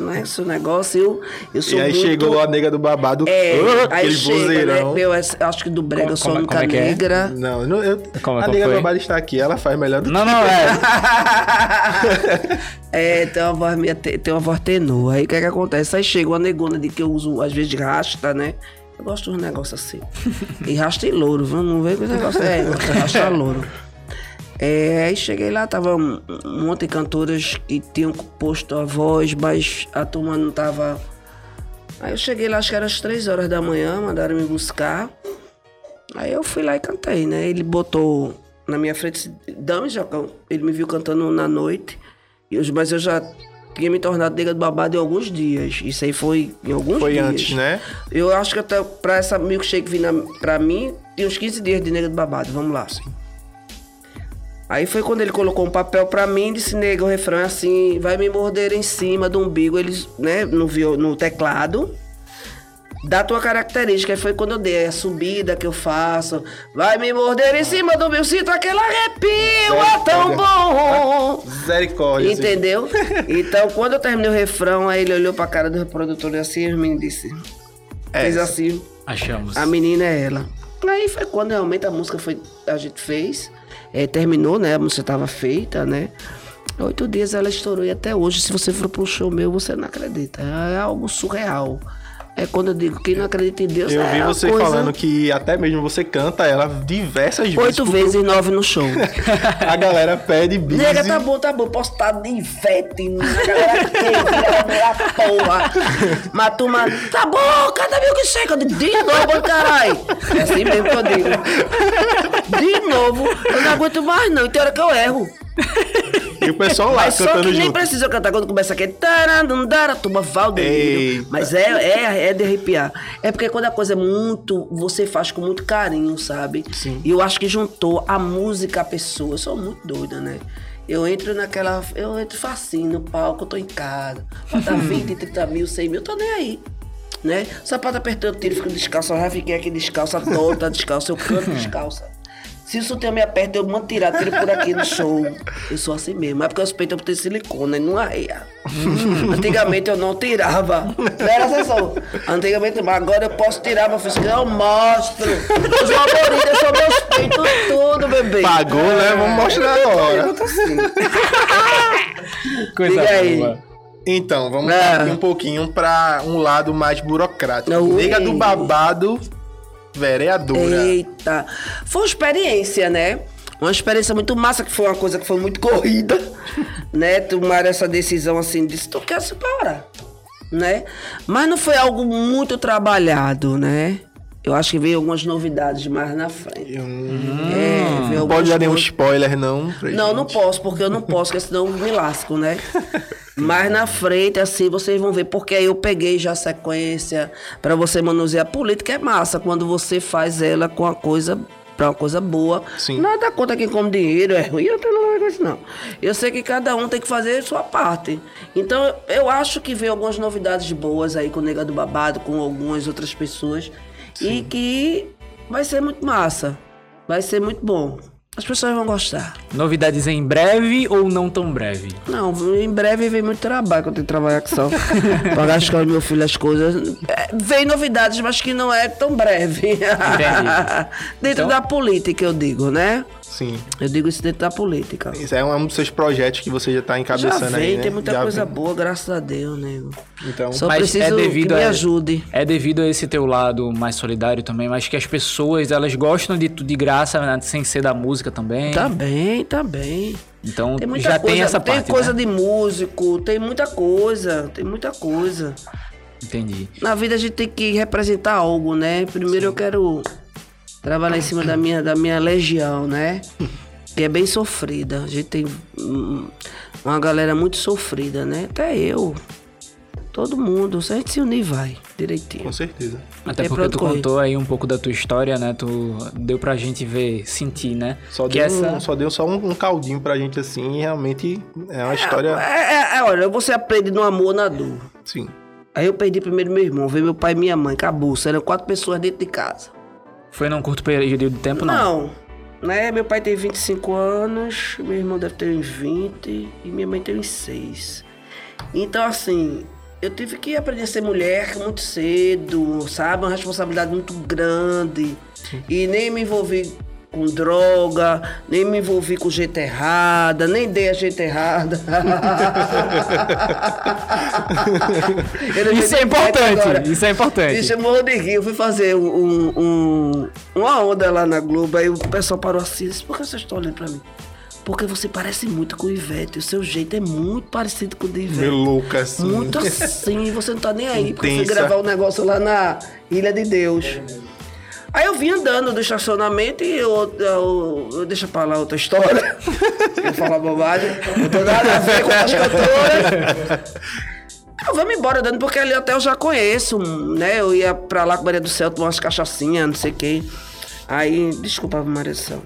né? Seu negócio. Eu, eu sou E aí muito... chegou a nega do babado, É, ah, aí aquele chega, vozeirão. né? Eu acho que do brega Como- eu sou como- única como é que é? negra. Não, não, eu, Como- a como nega do babado está aqui, ela faz melhor do que Não, não, é. É, tem uma voz minha, te- tem uma voz tenor. Aí o que é que acontece? Aí chega uma negona de que eu uso, às vezes, de rasta, né? Eu gosto de um negócio assim. E rasta e louro, vem com esse negócio. É, rasta louro. É, aí cheguei lá, tava um, monte de cantoras que tinham posto a voz, mas a turma não tava. Aí eu cheguei lá, acho que era às três horas da manhã, mandaram me buscar. Aí eu fui lá e cantei, né? Ele botou na minha frente, já, can- ele me viu cantando na noite, mas eu já tinha me tornado nega do babado em alguns dias. Isso aí foi em alguns Foi dias. antes, né? Eu acho que até pra essa milkshake vir na, pra mim, tem uns 15 dias de nega do babado, vamos lá. Aí foi quando ele colocou um papel pra mim e disse, nega, o refrão é assim, vai me morder em cima do umbigo, eles, né, no, viol- no teclado. Da tua característica, aí foi quando eu dei a subida que eu faço. Vai me morder em cima do meu cinto, aquele arrepio é tão bom. Misericórdia. Entendeu? Então, quando eu terminei o refrão, aí ele olhou pra cara do reprodutor assim e o menino disse. É fez assim. Achamos. A menina é ela. Aí foi quando realmente a música foi, a gente fez. É, terminou, né? A música estava feita, né? Oito dias ela estourou e até hoje, se você for pro show meu, você não acredita. É algo surreal. É quando eu digo, quem não acredita em Deus Eu é vi você coisa- falando que até mesmo você canta ela diversas vezes. Oito vezes e nove no show. A galera pede bis. Nega, tá bom, tá bom. Posso estar de Ivete, a galera quer, a porra. Mas tu, mano, tá bom, cada mil que chega. De novo, caralho. É assim mesmo que eu digo. De novo, eu não aguento mais, não. E tem hora que eu erro. E o pessoal lá Mas só cantando que nem junto. precisa eu cantar quando começa aquele Valdeiro. Eita. Mas é, é, é de arrepiar. É porque quando a coisa é muito. Você faz com muito carinho, sabe? Sim. E eu acho que juntou a música à pessoa. Eu sou muito doida, né? Eu entro naquela. Eu entro facinho no palco, eu tô em casa. Bota 20, 30 mil, 100 mil, eu tô nem aí. Né? Sapato apertando o tiro, fico descalço. Eu já fiquei aqui descalça, toda descalça. Eu canto descalça. Se o sutiã me aperta, eu mando tirar tiro por aqui no show. Eu sou assim mesmo. É porque os peitos eu botei silicone, não arreia. Antigamente eu não tirava. Não era sessão. Antigamente, mas agora eu posso tirar, meu filho. Eu mostro. Os favoritos são meus peitos tudo, bebê. Pagou, né? Vamos mostrar agora. Coisa Diga aí. Então, vamos Ah. partir um pouquinho pra um lado mais burocrático. Ui. Nega do babado, vereadora. Eita. Foi uma experiência, né? Uma experiência muito massa, que foi uma coisa que foi muito corrida, né? Tomar essa decisão assim, disse, tu quer se parar, né? Mas não foi algo muito trabalhado, né? Eu acho que veio algumas novidades mais na frente. Não, É, veio não pode dar nenhum spoiler, não. Não, não gente. posso, porque eu não posso, porque senão eu me lasco, né? Mas na frente, assim, vocês vão ver, porque aí eu peguei já a sequência pra você manusear. A política é massa quando você faz ela com a coisa. Pra uma coisa boa. Sim. Nada contra quem come dinheiro, é ruim, eu não tenho nada com isso, não. Eu sei que cada um tem que fazer a sua parte. Então, eu- acho que veio algumas novidades boas aí com o Nega do Babado, com algumas outras pessoas. E que vai ser muito massa. Vai ser muito bom. As pessoas vão gostar. Novidades em breve ou não tão breve? Não, em breve vem muito trabalho que eu tenho que trabalhar com só. Pagar as escola do meu filho as coisas. É, vem novidades, mas que não é tão breve. dentro Então- da política, eu digo, né? Sim. Eu digo isso dentro da política. Isso é um dos seus projetos que você já tá Já encabeçando vem, aí, né? tem muita Já coisa vem. boa, graças a Deus, nego. Então, Só Mas preciso é devido que me a- ajude. É devido a esse teu lado mais solidário também, mas que as pessoas, elas gostam de tudo de graça, né, sem ser da música também. Tá bem, tá bem. Então Tem muita já coisa, tem essa tem parte, coisa né? de músico, tem muita coisa, tem muita coisa. Entendi. Na vida a gente tem que representar algo, né? Primeiro eu quero trabalhar em cima da minha, da minha legião, né? Que é bem sofrida. A gente tem hum, uma galera muito sofrida, né? Até eu. Todo mundo. Se a gente se unir, vai direitinho. com certeza. Até porque tu correr. contou aí um pouco da tua história, né? Tu deu pra gente ver, sentir, né? Só que deu, essa um, só deu só um, um caldinho pra gente assim, e realmente é uma história. É, é, é, olha, você aprende no amor, na dor. Sim. Aí eu perdi primeiro meu irmão, veio meu pai e minha mãe, acabou. Eram quatro pessoas dentro de casa. Foi num curto período de tempo, não? Não. Né? Meu pai tem 25 anos, meu irmão deve ter uns 20 e minha mãe tem uns 6. Então, assim, eu tive que aprender a ser mulher muito cedo, sabe? Uma responsabilidade muito grande. E nem me envolvi com droga, nem me envolvi com gente errada, nem dei a gente errada. Eu não Isso é importante, agora. isso é importante. Eu morro de rir. Eu fui fazer um, um- uma onda lá na Globo, aí o pessoal parou assim, disse, por que vocês estão olhando pra mim? Porque você parece muito com o Ivete, o seu jeito é muito parecido com o de Ivete. Meio louca assim. Muito assim, você não tá nem aí, porque eu fui Intensa. gravar um negócio lá na Ilha de Deus. Aí eu vim andando do estacionamento e eu, eu, eu deixa pra lá outra história. eu falar bobagem. Não tem nada a ver com as cantoras. Eu vamos embora dando, porque ali até eu já conheço, né? Eu ia pra lá com Maria do Céu tomar umas cachaçinhas, não sei o quê. Aí, desculpa, Maria do Céu.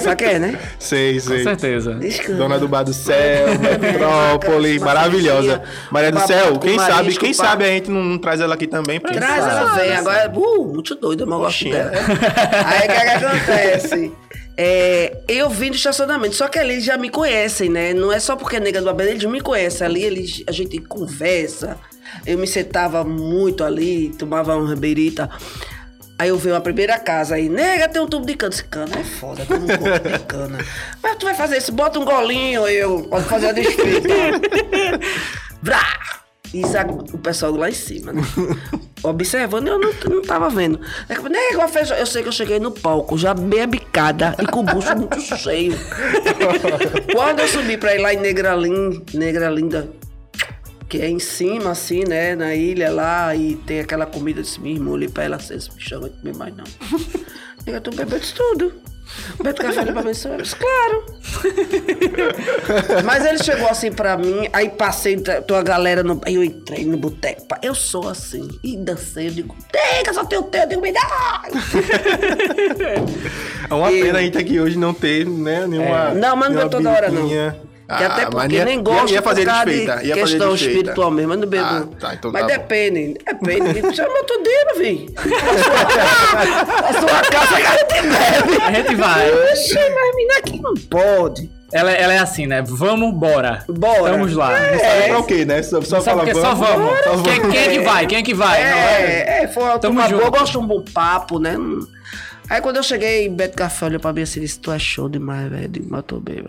Sabe quem é, né? Sei, Com sei. certeza. Desculpa. Dona do Bar do Céu, Metrópole, maravilhosa. Maria do um Céu, quem com sabe, marisco, quem pá. sabe a gente não, não traz ela aqui também pra Traz ela vem, agora, uh, muito doida, mas eu gosto dela. Aí o que, que acontece? É, eu vim do estacionamento, só que ali eles já me conhecem, né? Não é só porque é nega do Abel, eles me conhecem. Ali eles, a gente conversa. Eu me sentava muito ali, tomava uma beirita. Aí eu vi uma primeira casa aí, nega, tem um tubo de cana. Esse cana é foda, tem um gosto de cana. Mas tu vai fazer isso, bota um golinho, eu, pode fazer a desfeita. Vrá! Isso a- o pessoal lá em cima, né? Observando, eu não, não tava vendo. Eu, "Nego, a festa-" eu sei que eu cheguei no palco, já bem bicada e com o bucho muito cheio. Quando eu subi pra ir lá em Negra Linda, Negra Linda, que é em cima, assim, né, na ilha lá, e tem aquela comida, eu disse, minha irmã, olhei pra ela assim, esse bichão vai comer mais não. Nega, tu bebeu de tudo. Beto café pra mim, eu disse, claro. Mas ele chegou assim pra mim, aí passei, tua galera, no, aí eu entrei no boteco, eu sou assim, e dancei, eu digo, Nega, só tem o teu, eu digo, me dá. É uma Eu- pena a gente aqui hoje não ter, né, nenhuma. É. Não, mas não nenhuma bebo toda hora, não. Bebidinha. Que até Ah, porque ia- nem ia- gosto Ia fazer desfeita. de Ia fazer questão desfeita. espiritual mesmo, mas não bebo. Ah, tá, então mas tá bom. depende, depende. Chama outro dia, meu filho. A sua casa que a gente bebe. A gente vai. Oxi, mas menina aqui não pode. Ela, ela é assim, né? Vamos, bora. Bora. Vamos lá. Não sabe pra o quê, né? Só, só fala? Só vamos. só vamos. Quem, quem é que vai? Quem é que vai? Não, É, é, foi uma boa, eu gosto de um bom papo, né? Hum. Aí quando eu cheguei, Beto Café olhou pra mim assim e disse, tu é show demais, velho. Digo, mas tô bem,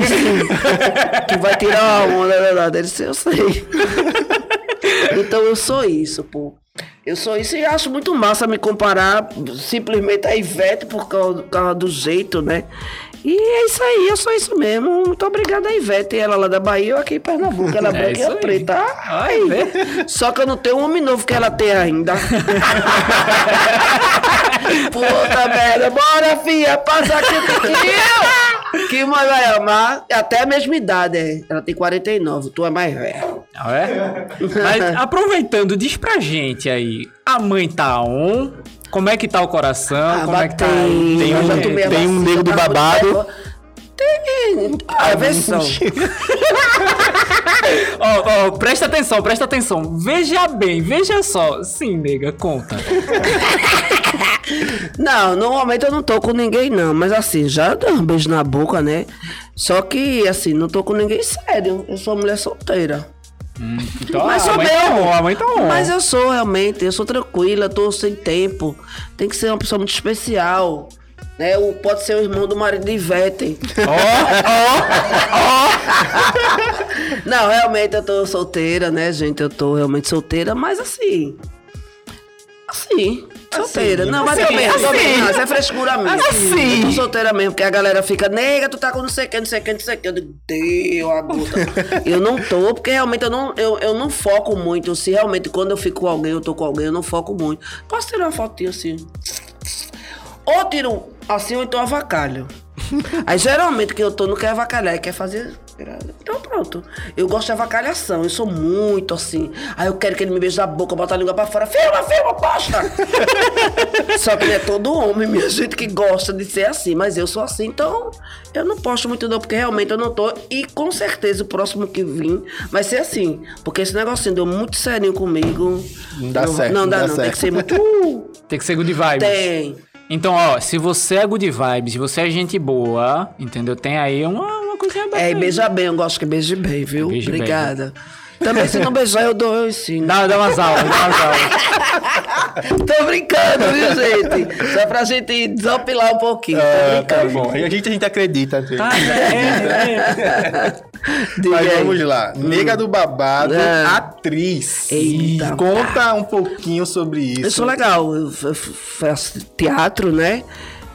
disse, Tu vai tirar uma onda, é verdade. Ele disse, eu sei. então eu sou isso, pô. Eu sou isso e acho muito massa me comparar simplesmente a Ivete por causa, por causa do jeito, né? E é isso aí, eu sou isso mesmo. Muito obrigada a Ivete, ela lá da Bahia, eu aqui em Pernambuco, ela É branca e isso a aí. preta. Ai, Ai, só que eu não tenho um homem novo que ela tem ainda. Puta merda, bora, filha, passa aqui Que mãe vai amar. É Até a mesma idade, é. Ela tem 49, tu é mais velho. Não é? Mas aproveitando, diz pra gente aí. A mãe tá on? Como é que tá o coração? Como é que tá? tem, tem um- a tem um nego do babado. Tem. A versão. Ó, ó, presta atenção, presta atenção. Veja bem, veja só. Sim, nega, conta. Não, normalmente eu não tô com ninguém, não. Mas assim, já dei um beijo na boca, né? Só que, assim, não tô com ninguém sério. Eu sou mulher solteira. Então, Mas a sou tá tá. Mas eu sou realmente, eu sou tranquila, tô sem tempo. Tem que ser uma pessoa muito especial. Né? O, pode ser o irmão do marido de Ivete. Não, realmente eu tô solteira, né, gente? Eu tô realmente solteira, mas assim. Assim. Solteira. não, mas assim, assim. não, isso é frescura minha. Assim. Eu tô solteira mesmo, porque a galera fica, nega, tu tá com não sei o que, não sei o que, não sei o que. Eu digo, deu a gota. eu não tô, porque realmente eu não, eu, eu não foco muito. Se realmente quando eu fico com alguém, eu tô com alguém, eu não foco muito. Posso tirar uma fotinha assim? Ou tiro assim, ou então avacalho. Aí geralmente que eu tô não quer avacalhar, quer fazer. Então pronto. Eu gosto de avacalhação, eu sou muito assim. Aí eu quero que ele me beije na boca, bota a língua pra fora. Filma, filma, posta! Só que não é todo homem, minha gente, que gosta de ser assim. Mas eu sou assim, então eu não posto muito não, porque realmente eu não tô. E com certeza o próximo que vir vai ser assim. Porque esse negocinho deu muito serinho comigo. Não dá certo, Não não dá, dá não. Tem certo. que ser muito. uh, Tem que ser good vibes. tem. Então, ó, se você é good vibes, se você é gente boa, entendeu? Tem aí uma, uma coisinha bacana. É, e beija bem, eu gosto que beije bem, viu? Beije bem. Obrigada. Também se não beijar, eu dou, eu ensino. Dá, dá umas aulas, dá umas aulas. Tô brincando, viu, gente? Só pra gente desopilar um pouquinho. Tô Ah, tá bom. E a gente, a gente acredita. gente. Tá, é, é. Mas aí. vamos lá. Nega do babado, É. atriz. Eita. Conta um pouquinho sobre isso. Eu sou legal, eu faço teatro, né?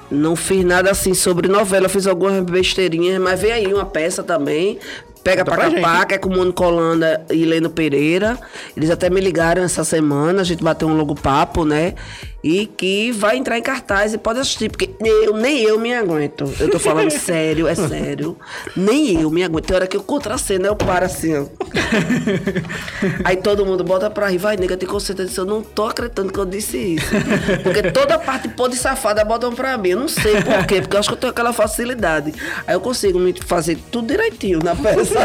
Não fiz nada assim sobre novela, fiz algumas besteirinhas, mas veio aí uma peça também. Pega Conta pra capar, que é com o Mônico Holanda e Leno Pereira. Eles até me ligaram essa semana, a gente bateu um logo papo, né? E que vai entrar em cartaz e pode assistir, porque eu, nem eu me aguento. Eu tô falando sério, é sério. Nem eu me aguento. Tem hora que eu contraceno, eu paro assim, ó. Aí todo mundo bota pra rir, vai, nega, tem consciência disso. Eu não tô acreditando que eu disse isso. Porque toda parte podre safada botam pra mim. Eu não sei por quê, porque eu acho que eu tenho aquela facilidade. Aí eu consigo me fazer tudo direitinho na peça.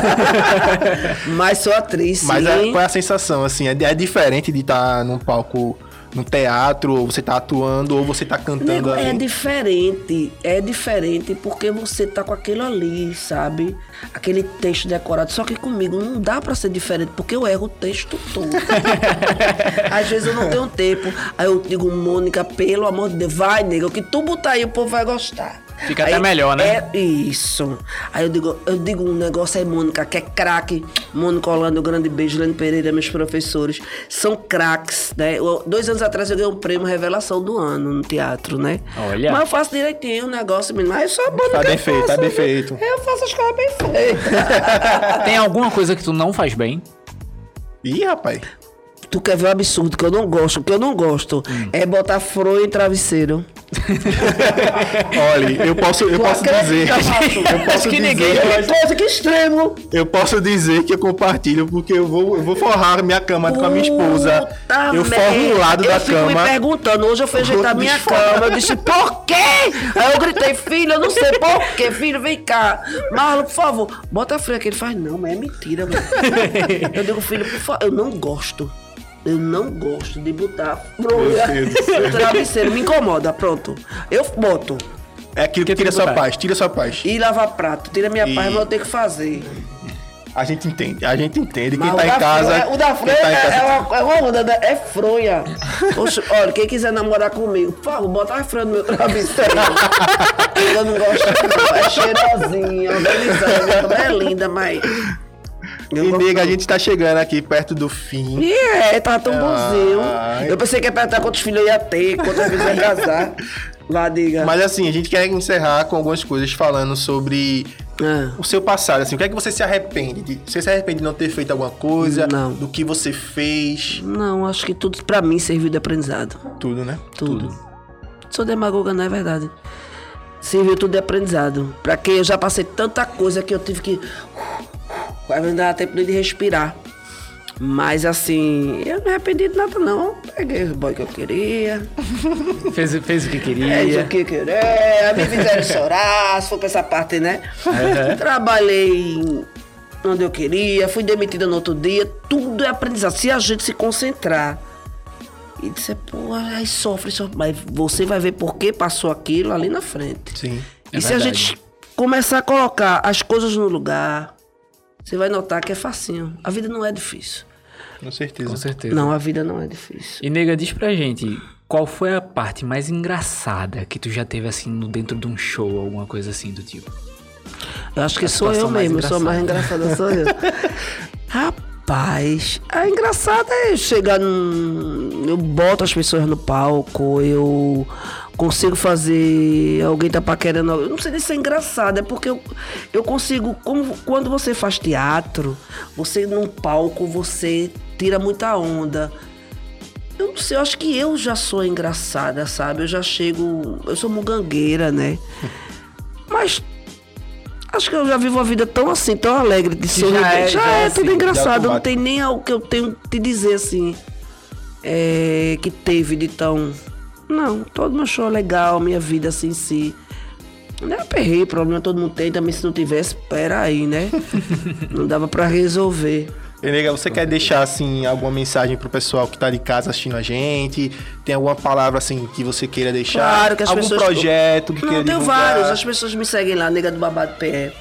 Mas sou atriz, Mas sim. é- qual é a sensação, assim? É, é diferente de estar num palco, num teatro, ou você tá atuando, ou você tá cantando Nego, é diferente, é diferente porque você tá com aquilo ali, sabe? Aquele texto decorado. Só que comigo não dá pra ser diferente, porque eu erro o texto todo. Às vezes eu não tenho tempo. Aí eu digo, Mônica, pelo amor de Deus, vai, nega, o que tu botar aí o povo vai gostar. Fica até Aí, melhor, né? É isso. Aí eu digo, eu digo um negócio aí, Mônica, que é craque. Mônica Holanda, um grande beijo, Lene Pereira, meus professores. São craques, né? Eu- dois anos atrás eu ganhei um prêmio Revelação do Ano no teatro, né? Olha. Mas eu faço direitinho o negócio, menino. Mas eu sou boa Tá bem eu feito, tá faço, bem né? feito. Eu faço as coisas bem feitas. Tem alguma coisa que tu não faz bem? Ih, rapaz. Tu quer ver o absurdo que eu não gosto? O que eu não gosto Hum. é botar fronha em travesseiro. Olha, eu posso, eu Tu posso dizer. Eu posso que dizer. ninguém Que coisa, que extremo! Eu posso dizer que eu compartilho porque eu vou, eu vou forrar minha cama com a minha esposa. Puta eu forro um lado eu da fico cama. me perguntando, hoje eu fui ajeitar minha fora. cama, eu disse, por quê? Aí eu gritei, filho, eu não sei por quê, filho, vem cá. Marlon, por favor, bota a aqui. Ele faz, não, mas é mentira, mano. eu digo, filho, por favor, eu não gosto. Eu não gosto de botar fronha travesseiro, me incomoda, pronto. Eu boto. É aquilo que Que tira sua botar? paz, tira sua paz. E lavar prato, tira minha E- paz, mas eu tenho que fazer. A gente entende, a gente entende. Quem Mas tá o em da casa. fronha- o da quem fronha tá em casa- é, é uma, é uma onda, é fronha. Oxe, olha, quem quiser namorar comigo, por favor, bota a fronha no meu travesseiro. eu não gosto, não. É cheirosinha, organizada, é linda, mas. Eu E nega, a gente tá chegando aqui perto do fim. E é, tava tão bonzinho. Eu pensei que ia perguntar quantos filhos eu ia ter, quantas vezes eu ia casar. Lá, diga. Mas assim, a gente quer encerrar com algumas coisas falando sobre Ah. o seu passado. Assim, o que é que você se arrepende? De, você se arrepende de não ter feito alguma coisa? Não. Do que você fez? Não, acho que tudo pra mim serviu de aprendizado. Tudo, né? Tudo. Sou demagoga, não é verdade. Serviu tudo de aprendizado. Pra que eu já passei tanta coisa que eu tive que. Vai me dar tempo de respirar. Mas assim, eu não me arrependi de nada, não. Peguei o boy que eu queria. Fez, fez o que É isso queria. que queria. Me fizeram chorar, se for pra essa parte, né? Trabalhei onde eu queria, fui demitida no outro dia. Tudo é aprendizado. Se a gente se concentrar e disser, pô, aí sofre, sofre. Mas você vai ver por que passou aquilo ali na frente. Sim. É e se a verdade. gente começar a colocar as coisas no lugar, você vai notar que é facinho. A vida não é difícil. Com certeza. Com certeza. Não, a vida não é difícil. E nega, diz pra gente, qual foi a parte mais engraçada que tu já teve assim no dentro de um show, alguma coisa assim do tipo? Eu acho que A sou eu mesmo, eu sou a mais engraçada, sou eu. Rapaz, a engraçada é chegar num. Eu boto as pessoas no palco, eu consigo fazer. Alguém tá paquerando. Eu não sei nem se é engraçado, é porque eu, eu consigo. Como, quando você faz teatro, você num palco, você tira muita onda. Eu não sei, eu acho que eu já sou engraçada, sabe? Eu já chego. Eu sou mugangueira, né? Mas Acho que eu já vivo uma vida tão assim, tão alegre de sorrir. já é- já já é, é tudo assim, engraçado. Não tem nem algo que eu tenho que te dizer assim. é, que teve de tão. Não, todo meu show é legal, minha vida assim em si. Não é perrei, problema todo mundo tem, também se não tivesse, pera aí, né? não dava pra resolver. E, nega, você quer deixar, assim, alguma mensagem pro pessoal que tá de casa assistindo a gente? Tem alguma palavra, assim, que você queira deixar? Claro que as Algum pessoas. projeto que Não, queira tem divulgar? vários. As pessoas me seguem lá, Nega do Babado PR.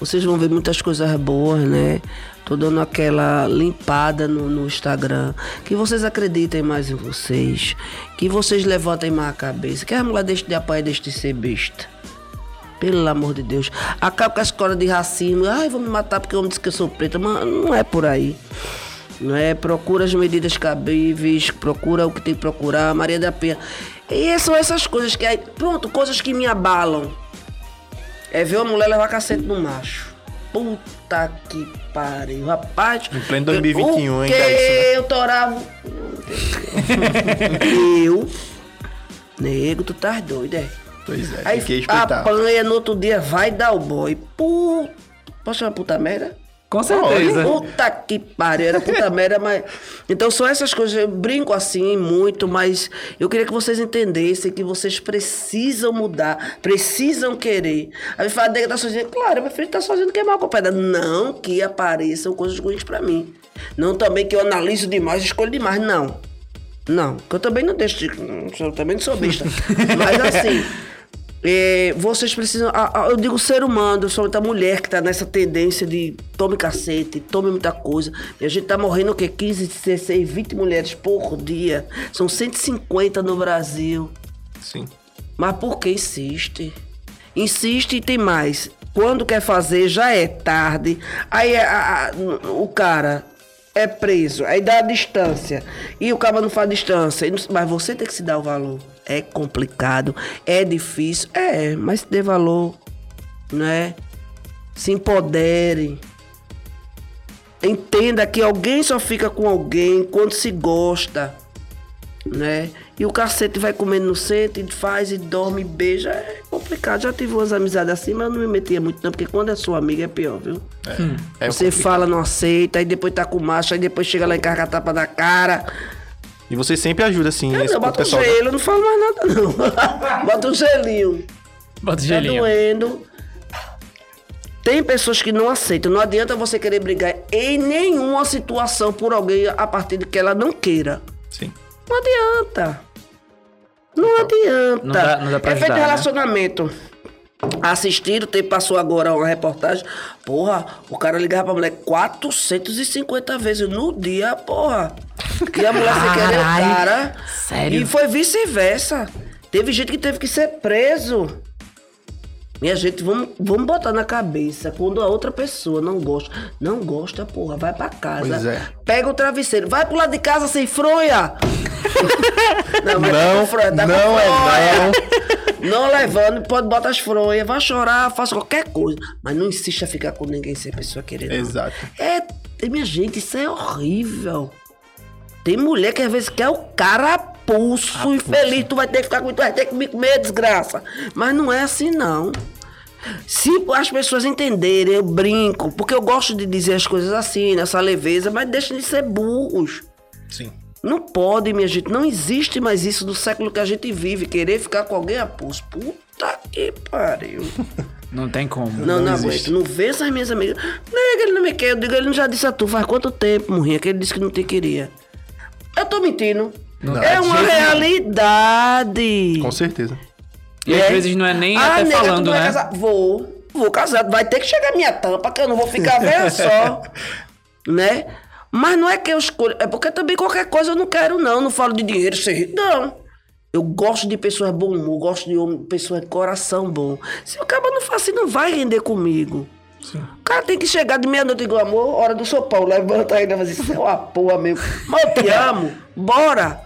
Vocês vão ver muitas coisas boas, né? Tô dando aquela limpada no, no Instagram. Que vocês acreditem mais em vocês. Que vocês levantem mais a cabeça. Que as mulheres deixem de apanhar e deixem de ser besta. Pelo amor de Deus. Acaba com a escola de racismo. Ai, vou me matar porque o homem disse que eu sou preta. Mas não é por aí. Não é? Procura as medidas cabíveis, procura o que tem que procurar, Maria da Penha. E são essas coisas que aí. Pronto, coisas que me abalam. É ver uma mulher levar cacete no macho. Puta que pariu. Rapaz. Em pleno 2021 o ainda que é isso, né? eu torava. eu. Nego, tu tá doido, é? Pois é, Aí tem que respeitar. apanha no outro dia, vai dar o boy. Puta. Posso chamar puta merda? Com certeza. Puta que pariu, era puta merda, mas. Então são essas coisas, eu brinco assim muito, mas eu queria que vocês entendessem que vocês precisam mudar, precisam querer. Aí fala, nega tá sozinha. Claro, meu filho tá sozinho, quer mal com a pedra. Não que apareçam coisas ruins pra mim. Não também que eu analiso demais, escolho demais. Não. Não, que eu também não deixo de. Eu também não sou besta. Mas assim. É, vocês precisam. a- a- eu digo ser humano, somente a mulher que tá nessa tendência de tome cacete, tome muita coisa. E a gente tá morrendo o quê? 15, 16, 20 mulheres por dia. São 150 no Brasil. Sim. Mas por que insiste? Insiste e tem mais. Quando quer fazer, já é tarde. Aí a- a- o cara é preso, aí dá a distância. E o cara não faz distância. Mas você tem que se dar o valor. É complicado, é difícil. É, mas dê valor, né? Se empodere. Entenda que alguém só fica com alguém quando se gosta, né? E o cacete vai comendo no centro, e faz e dorme e beija. É complicado. Já tive umas amizades assim, mas eu não me metia muito não, porque quando é sua amiga é pior, viu? É Você complicado. fala, não aceita, aí depois tá com macho, aí depois chega lá e carga a tapa da cara. E você sempre ajuda, assim, Eu esse não, bota um pessoal. gelo, eu não falo mais nada não. bota um gelinho. Bota o Tá gelinho. doendo. Tem pessoas que não aceitam. Não adianta você querer brigar em nenhuma situação por alguém a partir de que ela não queira. Sim. Não adianta. Não adianta. Não dá- não dá pra é feito ajudar, né? Assistiram, tem, passou agora uma reportagem. Porra, o cara ligava pra mulher 450 vezes no dia, porra. Que a mulher se querer o cara. sério? E foi vice-versa. Teve gente que teve que ser preso. Minha gente, vamos, vamos botar na cabeça. Quando a outra pessoa não gosta, não gosta, porra, vai pra casa. Pois é. Pega o travesseiro, vai pro lado de casa sem fronha. não, mas tá Não, com fronha, tá com não é fronha. Não levando, pode botar as fronhas, vai chorar, faça qualquer coisa. Mas não insista a ficar com ninguém sem a pessoa querer. Exato. É, minha gente, isso é horrível. Tem mulher que às vezes quer o cara a pulso, infeliz, tu vai ter que ficar comigo, tu vai ter que me comer, desgraça. Mas não é assim, não. Se as pessoas entenderem, eu brinco, porque eu gosto de dizer as coisas assim, nessa leveza, mas deixem de ser burros. Sim. Não pode, minha gente, não existe mais isso do século que a gente vive, querer ficar com alguém a pulso. Puta que pariu. Não tem como. Não, não, existe. aguento. Não vê essas minhas amigas. Nega, ele não me quer. Eu digo, ele não já disse a tu faz quanto tempo, morrinha, que ele disse que não te queria. Eu tô mentindo. Não, é de uma realidade. Com certeza. E às vezes não é nem até nega, tu falando, vai né? casar? Vou. Vou casar. Vai ter que chegar a minha tampa, que eu não vou ficar velha só. né? Mas não é que eu escolho. É porque também qualquer coisa eu não quero, não. Não falo de dinheiro, ser rico. Não. Eu gosto de pessoas bom humor, gosto de homem, pessoas de coração bom. Se o cara não faz assim, não vai render comigo. O cara tem que chegar de meia-noite igual amor, hora do sopão. Levanta aí e fala assim, isso é uma porra mesmo. Mas eu te amo, bora.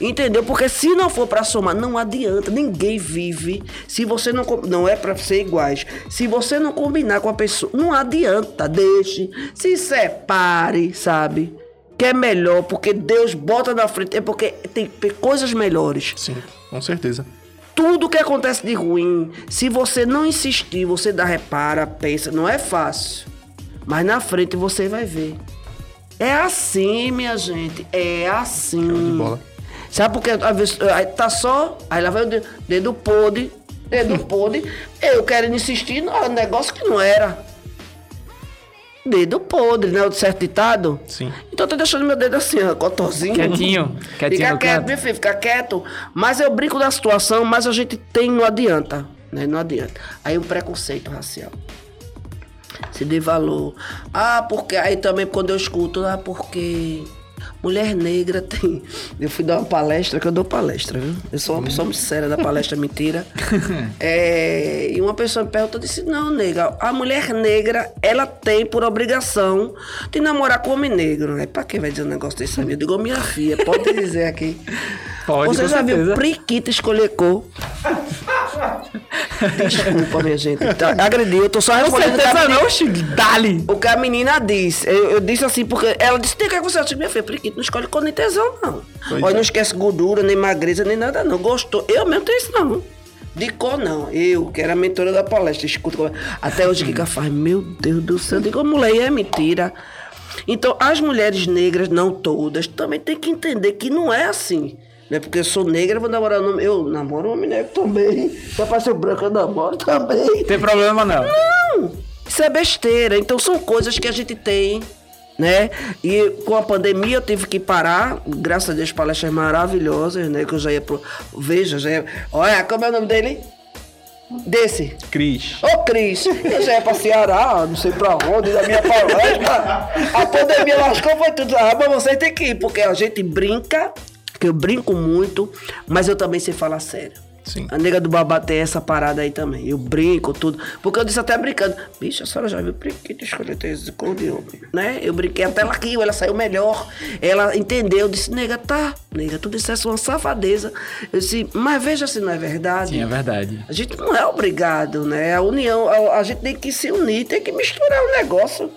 Entendeu? Porque se não for pra somar, não adianta. Ninguém vive. Se você não. Não é pra ser iguais. Se você não combinar com a pessoa, não adianta. Deixe. Se separe, sabe? Que é melhor, porque Deus bota na frente. É porque tem coisas melhores Sim, com certeza. tudo que acontece de ruim, se você não insistir, você dá repara, pensa, não é fácil. Mas na frente você vai ver. É assim, minha gente. É assim. de bola. Sabe por que às vezes aí tá só, aí lá vai o dedo, dedo podre, dedo podre. Eu querendo insistir no negócio que não era. Dedo podre, né? O certo ditado? Sim. Então eu tô deixando meu dedo assim, ó, cotorzinho. Quietinho, quietinho Fica quieto, meu filho, fica quieto. Mas eu brinco da situação, mas a gente tem, não adianta. Né? Não adianta. Aí um preconceito racial. Se dê valor. Ah, porque. Aí também quando eu escuto, ah, porque. Mulher negra tem. Eu fui dar uma palestra, que eu dou palestra, viu? Eu sou uma pessoa muito séria da palestra mentira. É, e uma pessoa me perguntou, eu disse, não, nega, a mulher negra, ela tem por obrigação de namorar com homem negro. Aí pra quem vai dizer um negócio desse amigo? Eu digo, minha filha, pode dizer aqui. Pode, Você com já viu. Priquita escolher cor? Desculpa, minha gente. Tá, agredi, eu tô só respondendo. a certeza não, Chico. Dali. O que a menina disse. Eu, eu disse assim, porque ela disse: tem que você acha, minha filha, Priquita não escolhe cor nem tesão, não. Pois Olha, é. não esquece gordura, nem magreza, nem nada, não. Gostou. Eu mesmo tenho isso, não. De cor, não. Eu, que era a mentora da palestra, escuta. como- Até hoje, que que ela faz? Meu Deus do céu. Eu digo, mulher, é mentira. Então, as mulheres negras, não todas, também tem que entender que não é assim. Não é porque eu sou negra, vou namorar um. Eu namoro um homem negro também. Se aparecer branco, eu namoro também. Tem problema não. Não, isso é besteira. Então são coisas que a gente tem, né? E com a pandemia eu tive que parar, graças a Deus, palestras maravilhosas, né? Que eu já ia pro. Veja, já ia. Olha, como é o nome dele? Desse. Cris. Ô, Cris, eu já ia pra Ceará, não sei pra onde, da minha palestra. A pandemia lascou, foi tudo. Ah, mas vocês têm que ir, porque a gente brinca, que eu brinco muito, mas eu também sei falar sério. Sim. A nega do babá tem essa parada aí também. Eu brinco, tudo. Porque eu disse até brincando. Bicho, a senhora já viu brinquedo de escolher esse cor de homem, né? Eu brinquei até ela riu, ela saiu melhor. Ela entendeu, eu disse, nega, tá, nega, tu dissesse uma safadeza. Eu disse, mas veja se não é verdade. Sim, é verdade. A gente não é obrigado, né? A união, a, a gente tem que se unir, tem que misturar o negócio.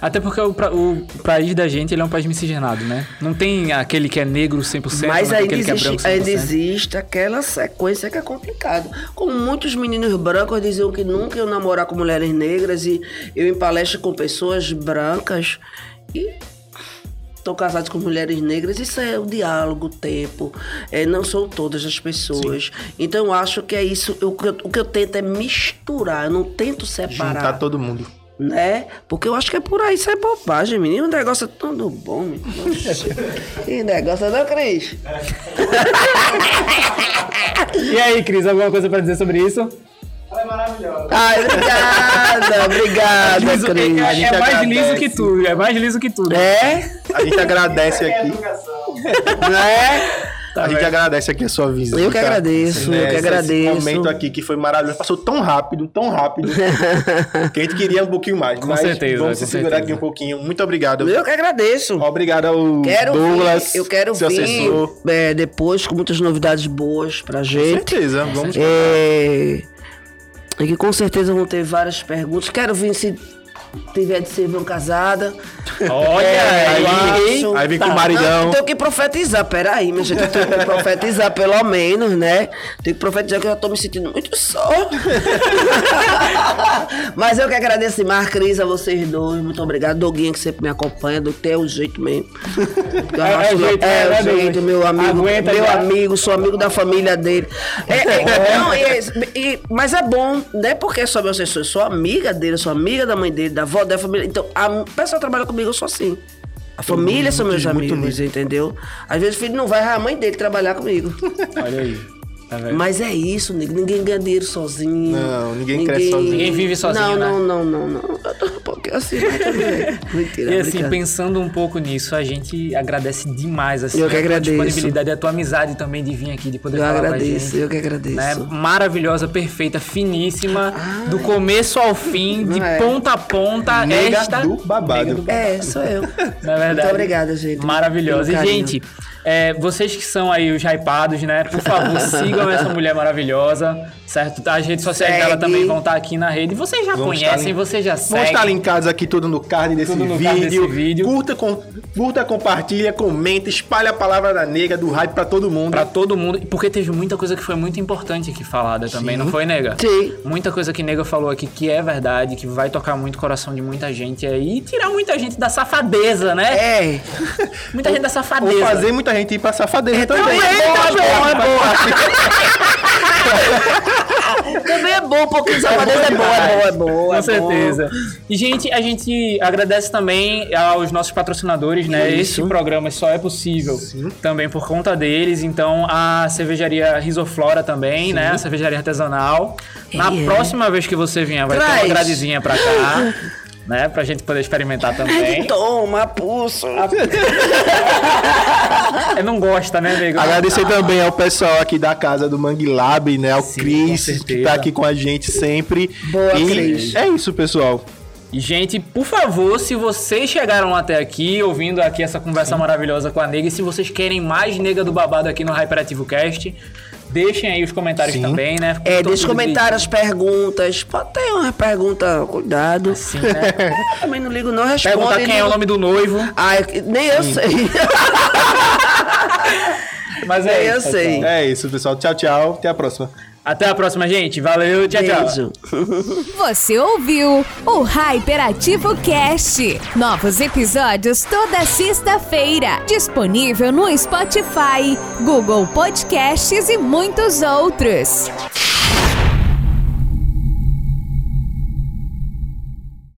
Até porque o, o país da gente ele é um país miscigenado, né? Não tem aquele que é negro 100%, Mas não tem ainda aquele que é existe, branco 100%. ainda existe aquela sequência que é complicada. Como muitos meninos brancos diziam que nunca iam namorar com mulheres negras e eu em palestra com pessoas brancas e estão casados com mulheres negras, isso é o diálogo, o tempo. É, não são todas as pessoas. Então eu acho que é isso. Eu- o, que eu, o que eu tento é misturar, eu não tento separar Juntar todo mundo. Né? Porque eu acho que é por aí, isso é bobagem, menino. O negócio é tudo bom, menino. Que negócio, não, Cris? E aí, Cris, alguma coisa pra dizer sobre isso? Ai, obrigada, obrigada, Liso- Cris. é, é mais agradece. liso que tudo, é mais liso que tudo. É? A gente agradece aqui. Né? a gente agradece aqui a sua visita. Eu que agradeço, eu que agradeço. Esse momento aqui que foi maravilhoso. Passou tão rápido, tão rápido. que a gente queria um pouquinho mais. Com mas certeza, Vamos com se segurar certeza. aqui um pouquinho. Muito obrigado. Eu que agradeço. Obrigado ao Quero Douglas, vir, eu quero seu vir assessor. é, depois com muitas novidades boas pra Com gente. certeza. Vamos É, e que com certeza vão ter várias perguntas. Quero vir se tiver de ser bem casada. Olha É, aí. acho. Aí vem com o Não, maridão. eu tenho que profetizar, peraí, minha gente. Eu tenho que profetizar pelo menos, né? Tenho que profetizar que eu já tô me sentindo muito só. Mas eu que agradeço demais, Cris, a vocês dois. Muito obrigado. Doguinha, que sempre me acompanha. Do é o jeito mesmo. Eu É- é acho- o jeito, é, né, o né, jeito, meu amigo. Aguenta meu já. amigo, sou amigo da família dele. É, é, não, e é- e- mas é bom, não é porque é só meu assessor, eu sou amiga dele, sou amiga da mãe dele, da avó, da família. Então, a pessoa que trabalha comigo, eu sou assim. A família são meus muito amigos, entendeu? Às vezes o filho não vai, a mãe dele trabalhar comigo. Olha aí. Vendo? Mas é isso, nego. Ninguém ganha dinheiro sozinho. Não, ninguém cresce sozinho. Ninguém vive sozinho, Não, né? não, não, não, não. Eu tô um pouquinho assim, também. Mentira, E assim, pensando um pouco nisso, a gente agradece demais assim, Eu que a tua agradeço. disponibilidade, a tua amizade também de vir aqui, de poder Eu falar agradeço, pra gente. eu que agradeço. Né? Maravilhosa, perfeita, finíssima, do começo ao fim, de é. ponta a ponta, Nega esta do babado. Nega do É, sou eu. Na verdade. Muito obrigada, gente. Maravilhosa. E, gente, é, vocês que são aí os hypados, né? Por favor, sigam essa mulher maravilhosa, certo? As redes sociais Segue. dela também vão estar aqui na rede. Vocês já Vamos conhecem, vocês já Vão seguem. estar linkados aqui tudo no card desse, Tudo no vídeo. card desse vídeo. Curta, com, curta, compartilha, comenta, espalha a palavra da nega, do hype pra todo mundo. Pra todo mundo, porque teve muita coisa que foi muito importante aqui falada também, não foi, nega? Sim. Muita coisa que nega falou aqui que é verdade, que vai tocar muito o coração de muita gente aí e tirar muita gente da safadeza, né? É. Muita gente da safadeza. fazer muita gente ir pra safadeza também. também é bom, é bom, Também é bom, porque safadeza é bom, é bom, é bom. Com é bom. certeza. E, gente, a gente agradece também aos nossos patrocinadores, né? Isso. Esse programa só é possível também por conta deles. Então, a cervejaria Risoflora também, né? A cervejaria artesanal. Na É. próxima vez que você vier, vai ter Traz. uma gradezinha pra cá. Né, pra gente poder experimentar também. Toma, pulso. É, não gosta, né, nego? Agradecer também ao pessoal aqui da casa do Mangue Lab, né? Ao Sim, Cris, que tá aqui com a gente sempre. Boa, e Cris. É isso, pessoal. Gente, por favor, se vocês chegaram até aqui, ouvindo aqui essa conversa maravilhosa com a Nega, e se vocês querem mais Nega do Babado aqui no Hyperativo Cast, deixem aí os comentários Sim. também, né? É, Todo deixa mundo comentário as perguntas. Pode ter uma pergunta, cuidado. Sim, né? Também não ligo, não responde. Perguntar quem é o nome do noivo. Ai, nem eu sei. Mas Nem é eu isso, sei. pessoal. É isso, pessoal. Tchau, tchau. Até a próxima. Até a próxima, gente. Valeu, tchau, tchau. Beijo. Você ouviu o Hyperativo Cast. Novos episódios toda sexta-feira. Disponível no Spotify, Google Podcasts e muitos outros.